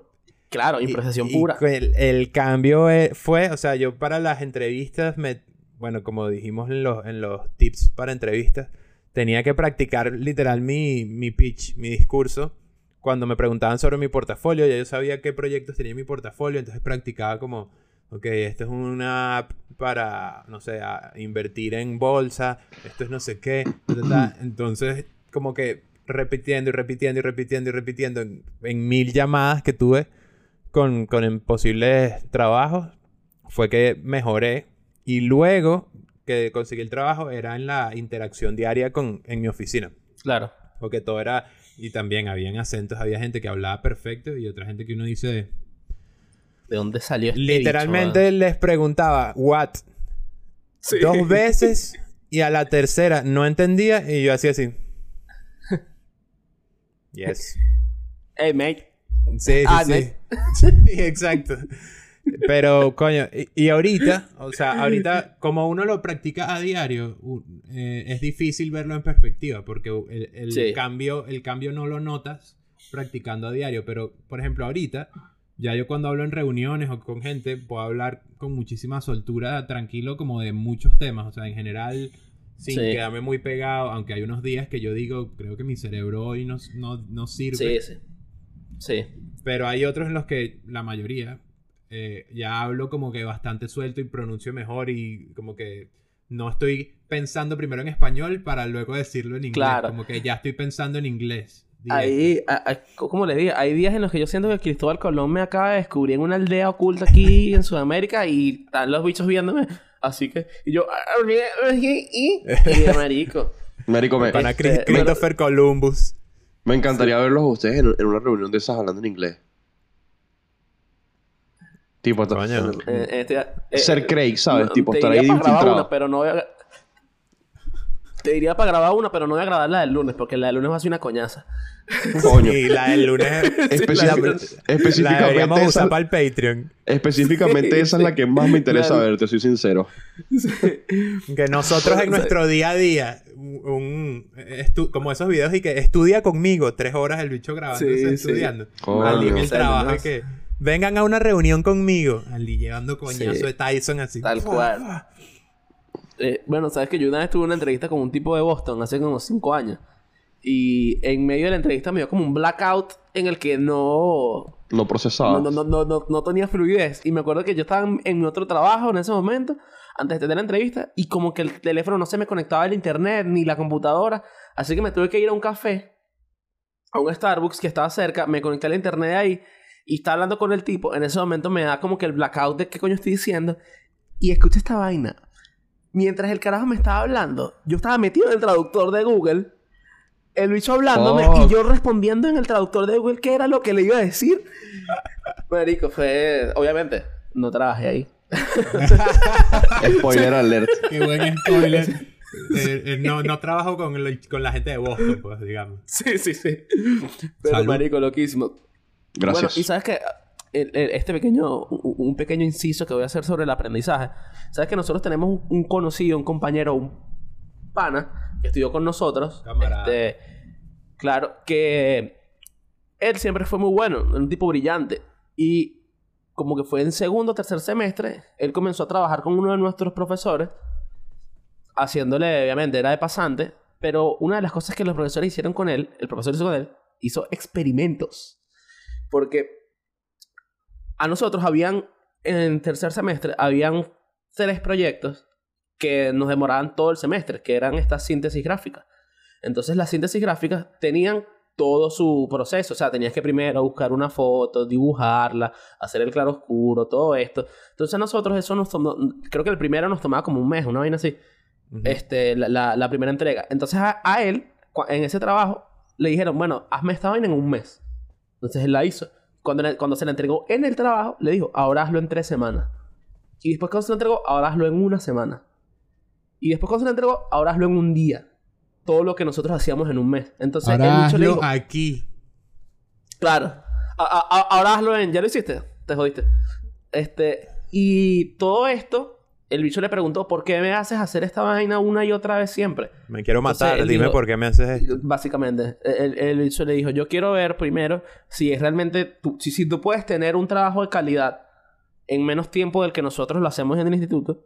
claro, Y- improvisación y pura. El, el cambio eh, fue, o sea, yo para las entrevistas, me, bueno, como dijimos en los, en los tips para entrevistas, tenía que practicar literal mi, mi pitch, mi discurso. Cuando me preguntaban sobre mi portafolio, ya yo sabía qué proyectos tenía en mi portafolio, entonces practicaba como, ok, esto es una app para, no sé, invertir en bolsa, esto es no sé qué, [clears throat] entonces como que repitiendo y repitiendo y repitiendo y repitiendo en, en mil llamadas que tuve con, con en posibles trabajos, fue que mejoré. Y luego que conseguí el trabajo era en la interacción diaria con, en mi oficina. Claro. Porque todo era... Y también habían acentos, había gente que hablaba perfecto y otra gente que uno dice... ¿De dónde salió este Literalmente les preguntaba, ¿what? Sí. Dos [laughs] veces y a la tercera no entendía y yo hacía así. [laughs] Yes. Hey, mate. Sí, sí, Ah, sí. [laughs] Sí, Exacto. Pero, coño, y, y ahorita, o sea, ahorita, como uno lo practica a diario, eh, es difícil verlo en perspectiva, porque el, el Sí. cambio, el cambio no lo notas practicando a diario. Pero, por ejemplo, ahorita, ya yo cuando hablo en reuniones o con gente, puedo hablar con muchísima soltura, tranquilo, como de muchos temas. O sea, en general, sin Sí. quedarme muy pegado, aunque hay unos días que yo digo, creo que mi cerebro hoy no, no, no sirve. Sí, sí. Sí. Pero hay otros en los que la mayoría eh, ya hablo como que bastante suelto y pronuncio mejor y como que no estoy pensando primero en español para luego decirlo en inglés. Claro. Como que ya estoy pensando en inglés. Ahí, a- a- como le digo, hay días en los que yo siento que Cristóbal Colón me acaba de descubrir en una aldea oculta aquí en Sudamérica y están los bichos viéndome. Así que, y yo, y, y [laughs] marico. Marico, me, Para Este, Chris- Christopher Columbus. Me encantaría verlos a ustedes en, en una reunión de esas hablando en inglés. Tipo, Coño. Eh, este, eh, Ser Craig, ¿sabes? no, tipo, te estar diría ahí para grabar infiltrado. una, pero no voy a... Te diría para grabar una, pero no voy a grabar la del lunes, porque la del lunes va a ser una coñaza. Coño. Y la del [laughs] lunes Específicamente, la deberíamos específicamente, esa, usar para el Patreon. específicamente esa es la que más me interesa La- ver, te soy sincero. Que nosotros en nuestro día a día, un, estu- como esos videos y que estudia conmigo tres horas el bicho grabando, Sí, sí. estudiando. Coño. Al día en el trabajo que vengan a una reunión conmigo. Al día llevando coñazo Sí. de Tyson así. Tal cual. Eh, bueno, sabes que yo una vez tuve una entrevista con un tipo de Boston hace como cinco años. Y en medio de la entrevista me dio como un blackout en el que no, No procesaba. no, no, no, no, no, no tenía fluidez. Y me acuerdo que yo estaba en, en mi otro trabajo en ese momento, antes de tener la entrevista, y como que el teléfono no se me conectaba al internet ni la computadora. Así que me tuve que ir a un café, a un Starbucks que estaba cerca, me conecté al internet ahí y estaba hablando con el tipo. En ese momento me da como que el blackout de qué coño estoy diciendo. Y escucha esta vaina. Mientras el carajo me estaba hablando, yo estaba metido en el traductor de Google. El bicho hablándome y yo respondiendo en el traductor de Google qué era lo que le iba a decir. Marico, fue... Obviamente, no trabajé ahí. [laughs] Spoiler alert. Qué buen spoiler. Eh, eh, no, no trabajo con, lo- con la gente de Boston, pues, digamos. Sí, sí, sí. Pero Salud. marico, loquísimo. Gracias. Bueno, y sabes que este pequeño, un pequeño inciso que voy a hacer sobre el aprendizaje. Sabes que nosotros tenemos un, un conocido, un compañero, un pana que estudió con nosotros. Camarada. Este, claro, que él siempre fue muy bueno, era un tipo brillante. Y como que fue en segundo o tercer semestre, él comenzó a trabajar con uno de nuestros profesores haciéndole, obviamente, era de pasante, pero una de las cosas que los profesores hicieron con él, el profesor hizo con él, hizo experimentos. Porque a nosotros habían, en tercer semestre, habían tres proyectos que nos demoraban todo el semestre, que eran estas síntesis gráficas. Entonces las síntesis gráficas tenían todo su proceso. O sea, tenías que primero buscar una foto, dibujarla, hacer el claro oscuro, todo esto. Entonces a nosotros eso nos tomó, creo que el primero nos tomaba como un mes, una vaina así. Este, la, la, la primera entrega. Entonces a, a él, en ese trabajo, le dijeron, bueno, hazme esta vaina en un mes. Entonces él la hizo. Cuando, cuando se la entregó en el trabajo, le dijo, ahora hazlo en tres semanas. Y después cuando se la entregó, ahora hazlo en una semana. Y después cuando se la entregó, ahora hazlo en un día. Todo lo que nosotros hacíamos en un mes. Entonces el Ahora bicho le hazlo dijo, aquí. Claro. A- a- a- ahora hazlo en. ¿Ya lo hiciste? Te jodiste. Este. Y todo esto, el bicho le preguntó: ¿por qué me haces hacer esta vaina una y otra vez siempre? Me quiero matar. Dime dijo- por qué me haces esto. Básicamente, el, el bicho le dijo: Yo quiero ver primero si es realmente. tú- si, si tú puedes tener un trabajo de calidad en menos tiempo del que nosotros lo hacemos en el instituto.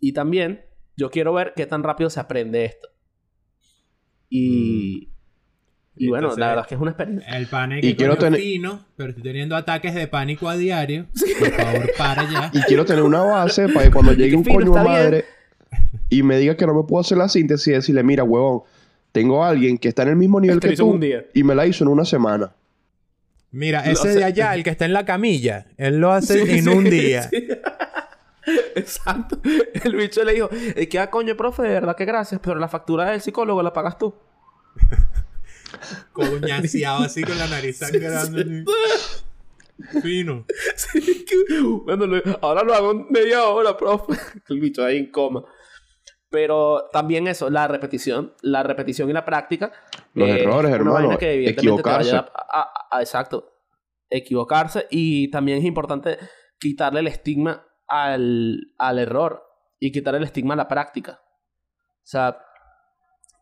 Y también, yo quiero ver qué tan rápido se aprende esto. Y. Y bueno, Entonces, la verdad es que es una experiencia. El pane Y que quiero tener- fino, pero estoy teniendo ataques de pánico a diario. Por favor, para ya. Y quiero tener una base para que cuando [laughs] llegue un Fino, coño bien. madre y me diga que no me puedo hacer la síntesis y decirle, mira, huevón, tengo a alguien que está en el mismo nivel Este que tú un día. y me la hizo en una semana. Mira, Lo ese hace- de allá, el que está en la camilla, él lo hace Sí, en sí, un día. sí. [laughs] Exacto. El bicho le dijo, "Eh, ¿qué ah, coño, profe? De verdad que gracias, pero la factura del psicólogo la pagas tú. Coñaseado así con la nariz sangrando. Fino. Sí, que- bueno, lo- ahora lo hago en media hora, profe. [laughs] El bicho ahí en coma. Pero también eso, la repetición, la repetición y la práctica. Los eh, errores, hermano, que evidentemente te equivocarse. ayudar a- a- a- exacto. Equivocarse. Y también es importante quitarle el estigma al, al error y quitarle el estigma a la práctica. O sea,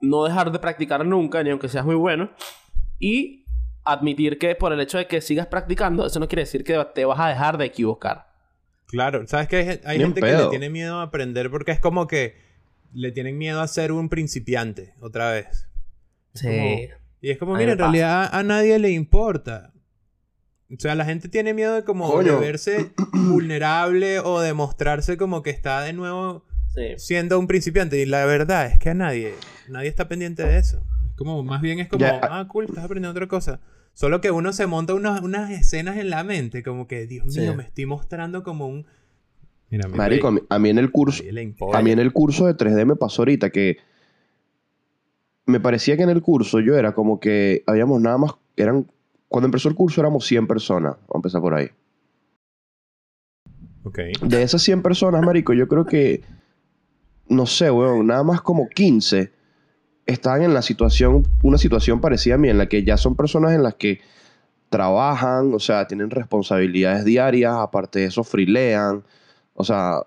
no dejar de practicar nunca, ni aunque seas muy bueno. Y admitir que por el hecho de que sigas practicando, eso no quiere decir que te vas a dejar de equivocar. Claro, sabes que hay, gente que le tiene miedo a aprender porque es como que le tienen miedo a ser un principiante otra vez. Es como- y es como, mira, en realidad a nadie le importa. O sea, la gente tiene miedo de como Coño. de verse [clears throat] vulnerable o de mostrarse como que está de nuevo Sí. siendo un principiante. Y la verdad es que a nadie, nadie está pendiente de eso. Es como, más bien es como, Ya. ah, cool, estás aprendiendo otra cosa. Solo que uno se monta unas, unas escenas en la mente, como que, Dios mío, Sí. me estoy mostrando como un... Mira, mi Marico, a mí, a mí en el curso, a mí en el curso de 3D me pasó ahorita que me parecía que en el curso yo era como que habíamos nada más, eran, cuando empezó el curso éramos 100 personas, vamos a empezar por ahí. Ok. De esas 100 personas, marico, yo creo que, no sé, weón, nada más como 15 estaban en la situación, una situación parecida a mí, en la que ya son personas en las que trabajan, o sea, tienen responsabilidades diarias, aparte de eso, frilean, o sea,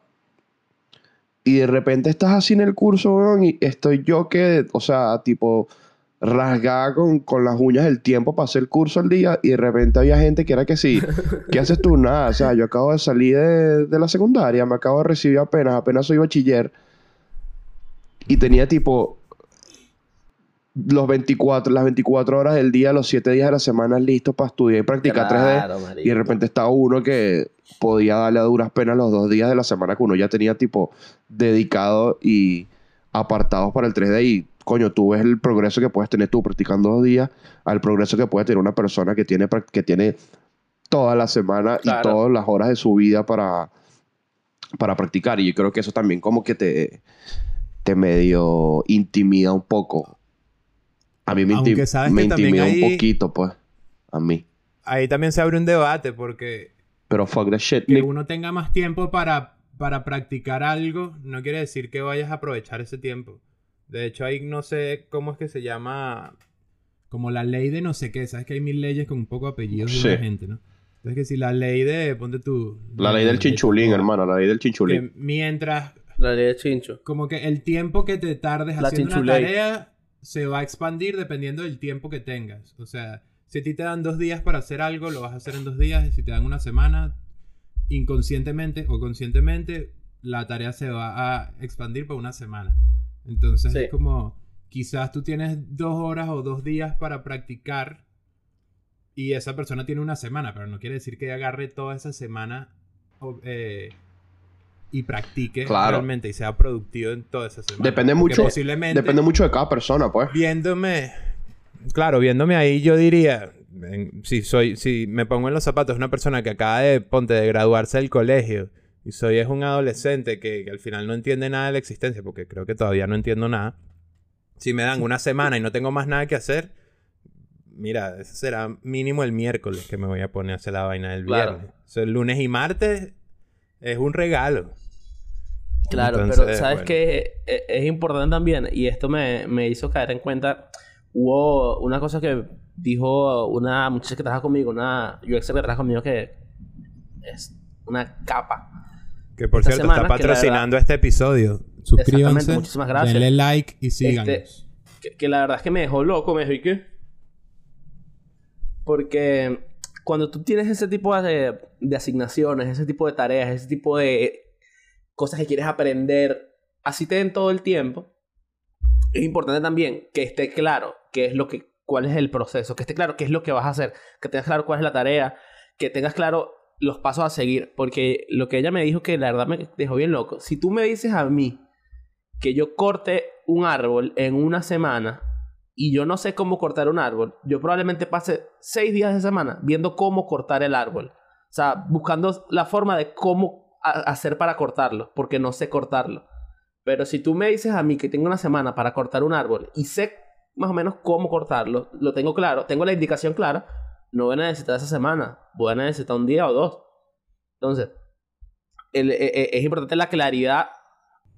y de repente estás así en el curso, weón, y estoy yo que, o sea, tipo, rasgada con, con las uñas del tiempo para hacer el curso al día, y de repente había gente que era que sí, ¿qué haces tú? Nada, o sea, yo acabo de salir de, de la secundaria, me acabo de recibir apenas, apenas soy bachiller, y tenía tipo los 24, las 24 horas del día, los 7 días de la semana listos para estudiar y practicar 3D. Y de repente estaba uno que podía darle a duras penas los dos días de la semana que uno ya tenía tipo dedicado y apartados para el 3D. Y coño, tú ves el progreso que puedes tener tú practicando dos días al progreso que puede tener una persona que tiene, que tiene toda la semana Claro. y todas las horas de su vida para, para practicar. Y yo creo que eso también como que te, te medio intimida un poco. A mí me, sabes me intimida un poquito, pues. A mí. Ahí también se abre un debate porque Pero fuck the shit. que uno tenga más tiempo para, para practicar algo no quiere decir que vayas a aprovechar ese tiempo. De hecho, ahí no sé cómo es que se llama, como la ley de no sé qué. Sabes que hay mil leyes con un poco de apellidos de Sí. una gente, ¿no? Entonces, que si la ley de, ponte tú... La ley del de- chinchulín, de- hermano. La ley del Que chinchulín. mientras, La ley de chincho. como que el tiempo que te tardes La haciendo una tarea se va a expandir dependiendo del tiempo que tengas. O sea, si a ti te dan dos días para hacer algo, lo vas a hacer en dos días. Y si te dan una semana, inconscientemente o conscientemente, la tarea se va a expandir por una semana. Entonces Sí. es como, quizás tú tienes dos horas o dos días para practicar y esa persona tiene una semana, pero no quiere decir que agarre toda esa semana eh, y practique Claro. realmente y sea productivo en toda esa semana. Depende Porque mucho- Posiblemente, Depende mucho de cada persona, pues. viéndome, claro, viéndome ahí, yo diría, en- si soy, si me pongo en los zapatos de una persona que acaba de, ponte, de graduarse del colegio y soy es un adolescente que, que al final no entiende nada de la existencia, porque creo que todavía no entiendo nada. Si me dan una semana y no tengo más nada que hacer, mira, ese será mínimo el miércoles que me voy a poner a hacer la vaina del Claro. viernes. O sea, el lunes y martes es un regalo. Claro, pero Entonces, sabes bueno. que es, es importante también, y esto me, me hizo caer en cuenta, hubo una cosa que dijo una muchacha que trabaja conmigo, una UX que trabaja conmigo que es una capa. Que por Esta cierto está semana, la patrocinando este episodio. Suscríbanse, muchísimas gracias. denle like y síganos. Este, que, que la verdad es que me dejó loco, me dijo, ¿y qué? Porque cuando tú tienes ese tipo de, asignaciones, ese tipo de tareas, ese tipo de cosas que quieres aprender, así te den todo el tiempo, es importante también que esté claro qué es lo que, cuál es el proceso, que esté claro qué es lo que vas a hacer, que tengas claro cuál es la tarea, que tengas claro los pasos a seguir, porque lo que ella me dijo que la verdad me dejó bien loco. Si tú me dices a mí que yo corte un árbol en una semana y yo no sé cómo cortar un árbol, yo probablemente pase seis días de semana viendo cómo cortar el árbol. O sea, buscando la forma de cómo hacer para cortarlo, porque no sé cortarlo. Pero si tú me dices a mí que tengo una semana para cortar un árbol y sé más o menos cómo cortarlo, lo tengo claro, tengo la indicación clara, no voy a necesitar esa semana, voy a necesitar un día o dos. Entonces, e- e- es importante la claridad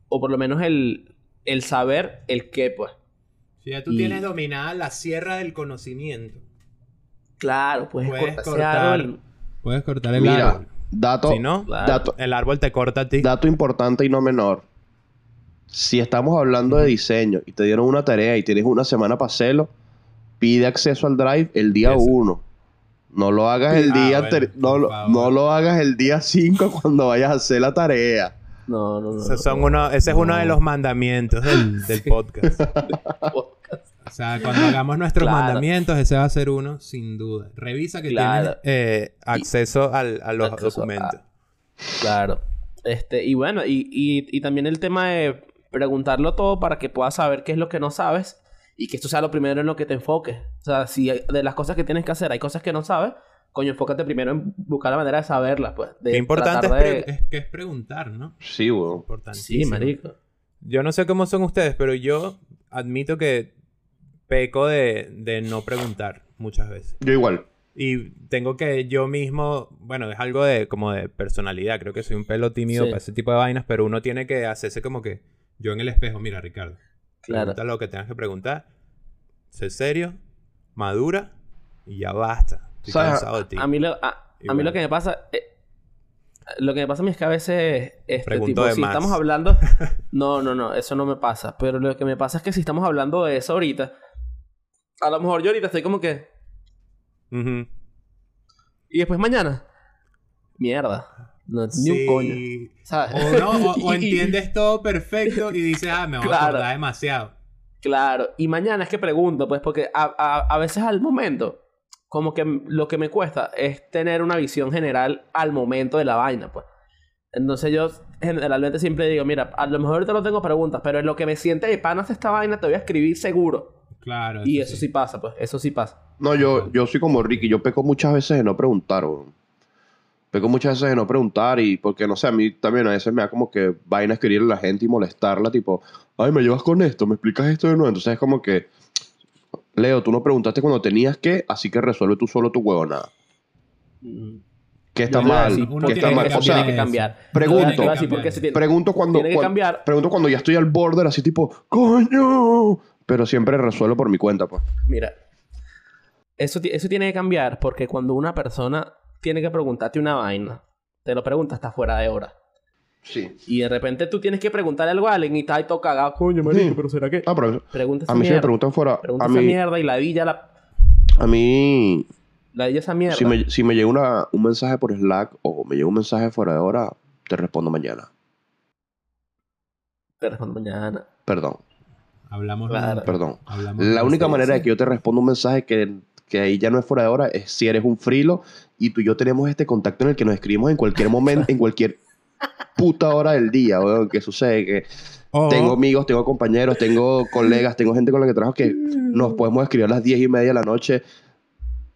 o por lo menos el, el saber el qué, pues. Si ya tú Y- tienes dominada la sierra del conocimiento, Claro, puedes, Puedes cortar cortar. árbol. puedes cortar el Mira, árbol. dato, Si no, Claro. dato, el árbol te corta a ti. dato importante y no menor. Si estamos hablando de diseño y te dieron una tarea y tienes una semana para hacerlo, pide acceso al drive el día Eso. 1. No lo hagas el Ah, día bueno, no, no lo hagas el día 5 [laughs] cuando vayas a hacer la tarea. No, no, no. Esos son uno, ese es uno No. de los mandamientos del, [laughs] del [laughs] podcast. O sea, cuando hagamos nuestros Claro. mandamientos, ese va a ser uno, sin duda. Revisa que Claro. tienes eh, acceso al- a los Acceso a- documentos. Claro. Este, y bueno, y, y, y también el tema de preguntarlo todo para que puedas saber qué es lo que no sabes y que esto sea lo primero en lo que te enfoques. O sea, si hay- de las cosas que tienes que hacer hay cosas que no sabes, coño, enfócate primero en buscar la manera de saberlas, pues. De Qué importante es, de- que es preguntar, ¿no? Sí, weón. Sí, marico. Yo no sé cómo son ustedes, pero yo admito que peco de, de no preguntar muchas veces. Yo igual. Y tengo que yo mismo, bueno, es algo de como de personalidad, creo que soy un pelo tímido Sí. para ese tipo de vainas, pero uno tiene que hacerse como que yo en el espejo, mira Ricardo, Claro. pregunta lo que tengas que preguntar, sé serio, madura y ya basta. Estoy ¿Sabes? cansado de ti. A mí, lo, a, mí lo que me pasa... eh, lo que me pasa a mí es que a veces... Este, Pregunto tipo, de si más. estamos hablando... [laughs] No, no, no. Eso no me pasa. Pero lo que me pasa es que si estamos hablando de eso ahorita... A lo mejor yo ahorita estoy como que... Y después mañana... Mierda. No, ni un coño. Sí. ¿Sabes? O no, o, [laughs] o Y- entiendes todo perfecto y dices, ah, me voy a acordar demasiado. Claro. Y mañana es que pregunto, pues, porque a, a, a veces al momento... Como que lo que me cuesta es tener una visión general al momento de la vaina, pues. Entonces yo generalmente siempre digo, mira, a lo mejor ahorita no tengo preguntas, pero en lo que me siente de panas esta vaina te voy a escribir seguro. Claro. Y eso sí pasa, pues. Eso sí pasa. No, yo, yo soy como Ricky. Yo peco muchas veces de no preguntar, weón. Peco muchas veces de no preguntar y porque, no sé, a mí también a veces me da como que vaina escribirle a la gente y molestarla, tipo, ay, me llevas con esto, me explicas esto de nuevo. Entonces es como que, Leo, tú no preguntaste cuando tenías que, así que resuelve tú solo tu huevonada. Mm. ¿Qué está mal? uno ¿Qué está mal? que O sea, tiene que cambiar. pregunto. Porque se tiene, pregunto cuando, tiene que cambiar. pregunto cuando ya estoy al border, así tipo, coño. Pero siempre resuelvo por mi cuenta, pues. Mira, eso, eso tiene que cambiar porque cuando una persona tiene que preguntarte una vaina, te lo pregunta hasta fuera de hora. Sí. Y de repente tú tienes que preguntarle algo a alguien y estás ahí todo cagado. Coño, marico, Sí. pero ¿será que? Ah, pero Pregunta a mí si me preguntan fuera, Pregunta a esa mí, mierda y la villa la... a mí La villa esa mierda. Si me, si me llega una- un mensaje por Slack o me llega un mensaje fuera de hora, te respondo mañana. Te respondo mañana. Perdón, Hablamos Claro. perdón. Hablamos La única manera de que yo te responda un mensaje que, que ahí ya no es fuera de hora es si eres un frilo y tú y yo tenemos este contacto en el que nos escribimos en cualquier momento, en cualquier puta hora del día, weón. Que sucede que tengo amigos, tengo compañeros, tengo colegas, tengo gente con la que trabajo que nos podemos escribir a las 10 y media de la noche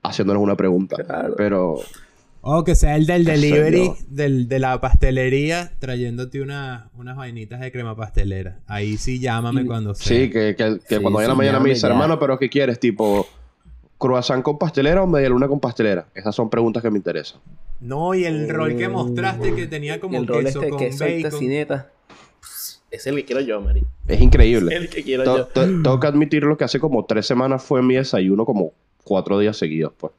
haciéndonos una pregunta. Claro. Pero O que sea el del delivery, del, de la pastelería, trayéndote una, unas vainitas de crema pastelera. Ahí sí llámame Y- cuando sea. sí, que, que, que Sí, cuando vaya a la mañana me dice, hermano, pero ¿qué quieres? Tipo, ¿croissant con pastelera o media luna con pastelera? Esas son preguntas que me interesan. No, y el rol que mostraste que tenía como el rol queso este con queso y bacon. Es el que quiero yo, Mari. Es increíble. El que quiero To- yo. to- Tengo que admitirlo que hace como tres semanas fue mi desayuno como cuatro días seguidos, pues.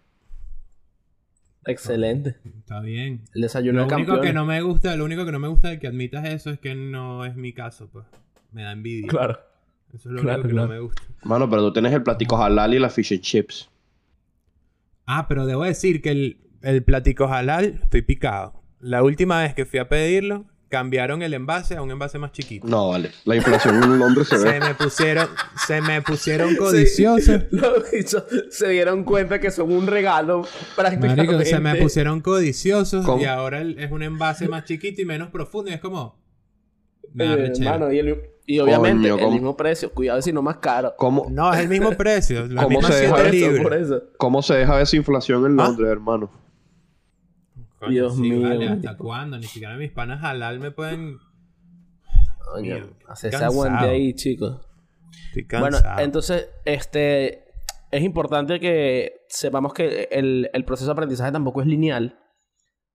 Excelente. Está bien. El desayuno Lo de único que no me gusta, lo único que no me gusta de que admitas eso es que no es mi caso, pues. Me da envidia. Claro. Eso es lo Claro, único que claro. no me gusta. Mano, pero tú tienes el platico halal y la fish and chips. Ah, pero debo decir que el, el platico halal, estoy picado. La última vez que fui a pedirlo, cambiaron el envase a un envase más chiquito. No, vale. La inflación en Londres se Se ve. me pusieron, se me pusieron codiciosos. [laughs] Se dieron cuenta que son un regalo prácticamente. Marico, se me pusieron codiciosos ¿Cómo? y ahora el- es un envase más chiquito y menos profundo y es como... Eh, rechera. hermano, y, el- y obviamente Coño, el mismo precio. Cuidado si no más caro. ¿Cómo, No, es el mismo [laughs] precio. La ¿Cómo misma se deja eso, libras. por eso. ¿Cómo se deja esa inflación en ¿Ah? Londres, hermano? Coño, Dios sí, mío, vale, ¿Hasta cuándo? Ni siquiera mis panas halal me pueden... Mío, hacerse cansado. aguante ahí, chicos. Estoy Bueno, cansado. entonces, este... Es importante que sepamos que el, el proceso de aprendizaje tampoco es lineal.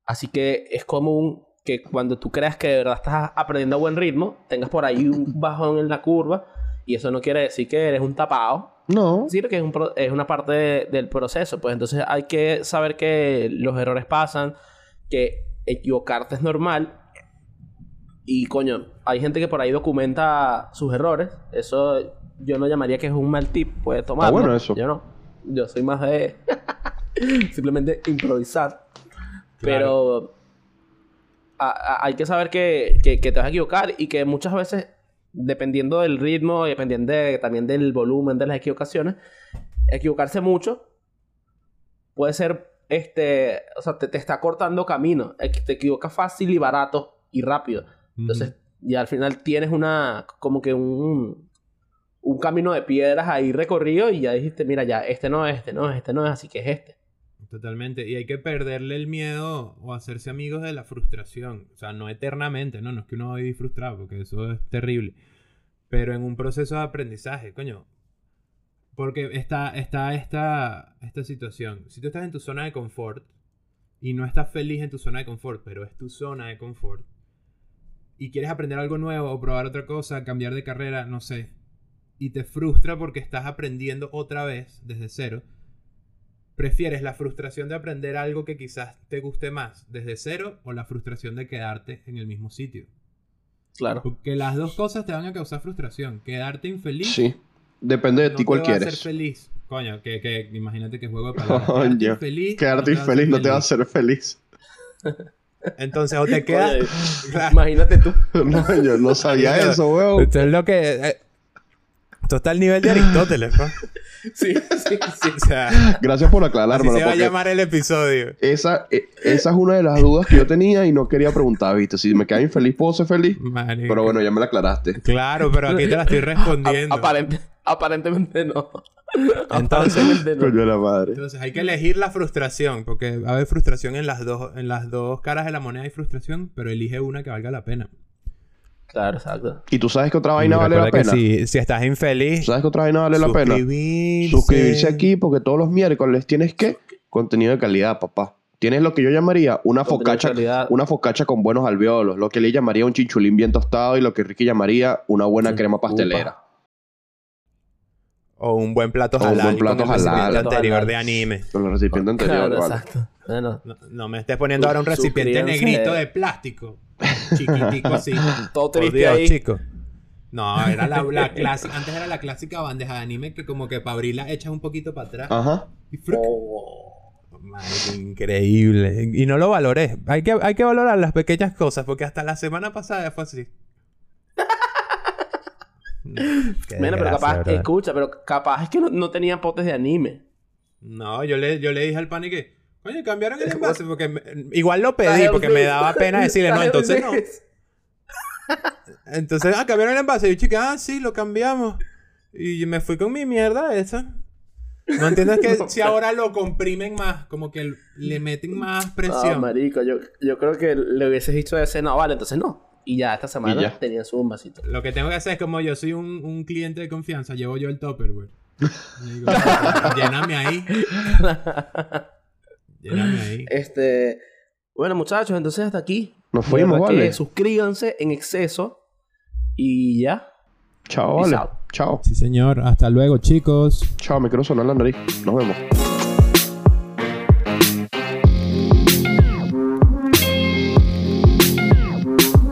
Así que es común que cuando tú creas que de verdad estás aprendiendo a buen ritmo, tengas por ahí un [laughs] bajón en la curva. Y eso no quiere decir que eres un tapado. No. Decir, que es, un pro- es una parte de- del proceso. Pues entonces hay que saber que los errores pasan, que equivocarte es normal. Y coño, hay gente que por ahí documenta sus errores. Eso yo no llamaría que es un mal tip. Puede tomarlo. bueno eso. Yo no. Yo soy más de [laughs] simplemente improvisar. Pero a- a- hay que saber que, que- que te vas a equivocar y que muchas veces, dependiendo del ritmo y dependiendo de- también del volumen de las equivocaciones, equivocarse mucho puede ser, este, o sea, te, te está cortando camino. Te equivocas fácil y barato y rápido. Entonces, ya al final tienes una, como que un, un camino de piedras ahí recorrido y ya dijiste, mira, ya, este no es, este no es, este no es, así que es este. Totalmente. Y hay que perderle el miedo o hacerse amigos de la frustración. O sea, no eternamente, ¿no? No es que uno va a vivir frustrado, porque eso es terrible. Pero en un proceso de aprendizaje, coño. Porque está, está esta, esta situación. Si tú estás en tu zona de confort y no estás feliz en tu zona de confort, pero es tu zona de confort, y quieres aprender algo nuevo o probar otra cosa, cambiar de carrera, no sé, y te frustra porque estás aprendiendo otra vez desde cero, ¿Prefieres la frustración de aprender algo que quizás te guste más desde cero o la frustración de quedarte en el mismo sitio? Claro. Porque las dos cosas te van a causar frustración. Quedarte infeliz. Sí. Depende de no ti cuál te va a quieres. hacer feliz. Coño, que, que imagínate que juego de [laughs] palabras. Coño. Quedarte infeliz. Quedarte no te va a hacer infeliz no te va a feliz. hacer feliz. Entonces, o te quedas. Oye, [laughs] Claro. Imagínate tú. [laughs] No, yo no sabía eso, weón. Esto es lo que. eh, esto está al nivel de Aristóteles, ¿no? [laughs] Sí, sí, sí. O sea, Gracias por así aclarármelo. se va a llamar el episodio. esa, e- esa es una de las dudas que yo tenía y no quería preguntar, ¿viste? Si me queda infeliz, ¿puedo ser feliz? Marico. Pero bueno, ya me la aclaraste. Claro, pero aquí te la estoy [laughs] respondiendo. A- aparente- aparentemente no. Entonces- Aparentemente no. Coño de la madre. Entonces hay que elegir la frustración, porque va a haber frustración en las dos, en las dos caras de la moneda hay frustración, pero elige una que valga la pena. Claro, exacto. ¿Y tú sabes que otra vaina vale la pena? Si, si estás infeliz, ¿Sabes que otra vaina vale la pena? suscribirse. Aquí porque todos los miércoles tienes que contenido de calidad, papá. Tienes lo que yo llamaría una focacha, una focacha con buenos alveolos, lo que le llamaría un chinchulín bien tostado y lo que Ricky llamaría una buena Sí. crema pastelera. O un buen plato O un halal. buen plato con el recipiente halal. anterior Halal. de anime. Con el recipiente anterior, Claro, vale. exacto. Bueno, No, no me estés poniendo ahora un recipiente negrito de plástico. Chiquitico así. [laughs] todo triste Dios, ahí. chico. No, era la, la clásica. Antes era la clásica bandeja de anime que como que para abrirla echas un poquito para atrás. Ajá. Y. Oh. Increíble. Y no lo valoré. Hay que, hay que valorar las pequeñas cosas porque hasta la semana pasada fue así. [laughs] Bueno, pero capaz, ¿verdad? escucha, pero capaz es que no, no tenían potes de anime. No, yo le, yo le dije al pani que, coño, cambiaron el envase porque me- igual lo pedí porque me daba pena [laughs] decirle, no, entonces no. [laughs] Entonces, ah, cambiaron el envase. Y yo, chica, ah, sí, lo cambiamos. Y me fui con mi mierda esa. No entiendes que [laughs] si ahora lo comprimen más, como que le meten más No, presión. marico, yo, yo creo que le hubieses dicho ese, no, vale, entonces no. Y ya esta semana ya. tenían su vasito. lo que tengo que hacer es como yo soy un, un cliente de confianza, llevo yo el topper, güey. Lléname ahí. Ahí. Este, bueno, muchachos, entonces hasta aquí. Nos fuimos, vale. suscríbanse en exceso. Y ya. Chao, vale. Chao. Sí, señor. Hasta luego, chicos. Chao, me quiero sonar la nariz. Nos vemos.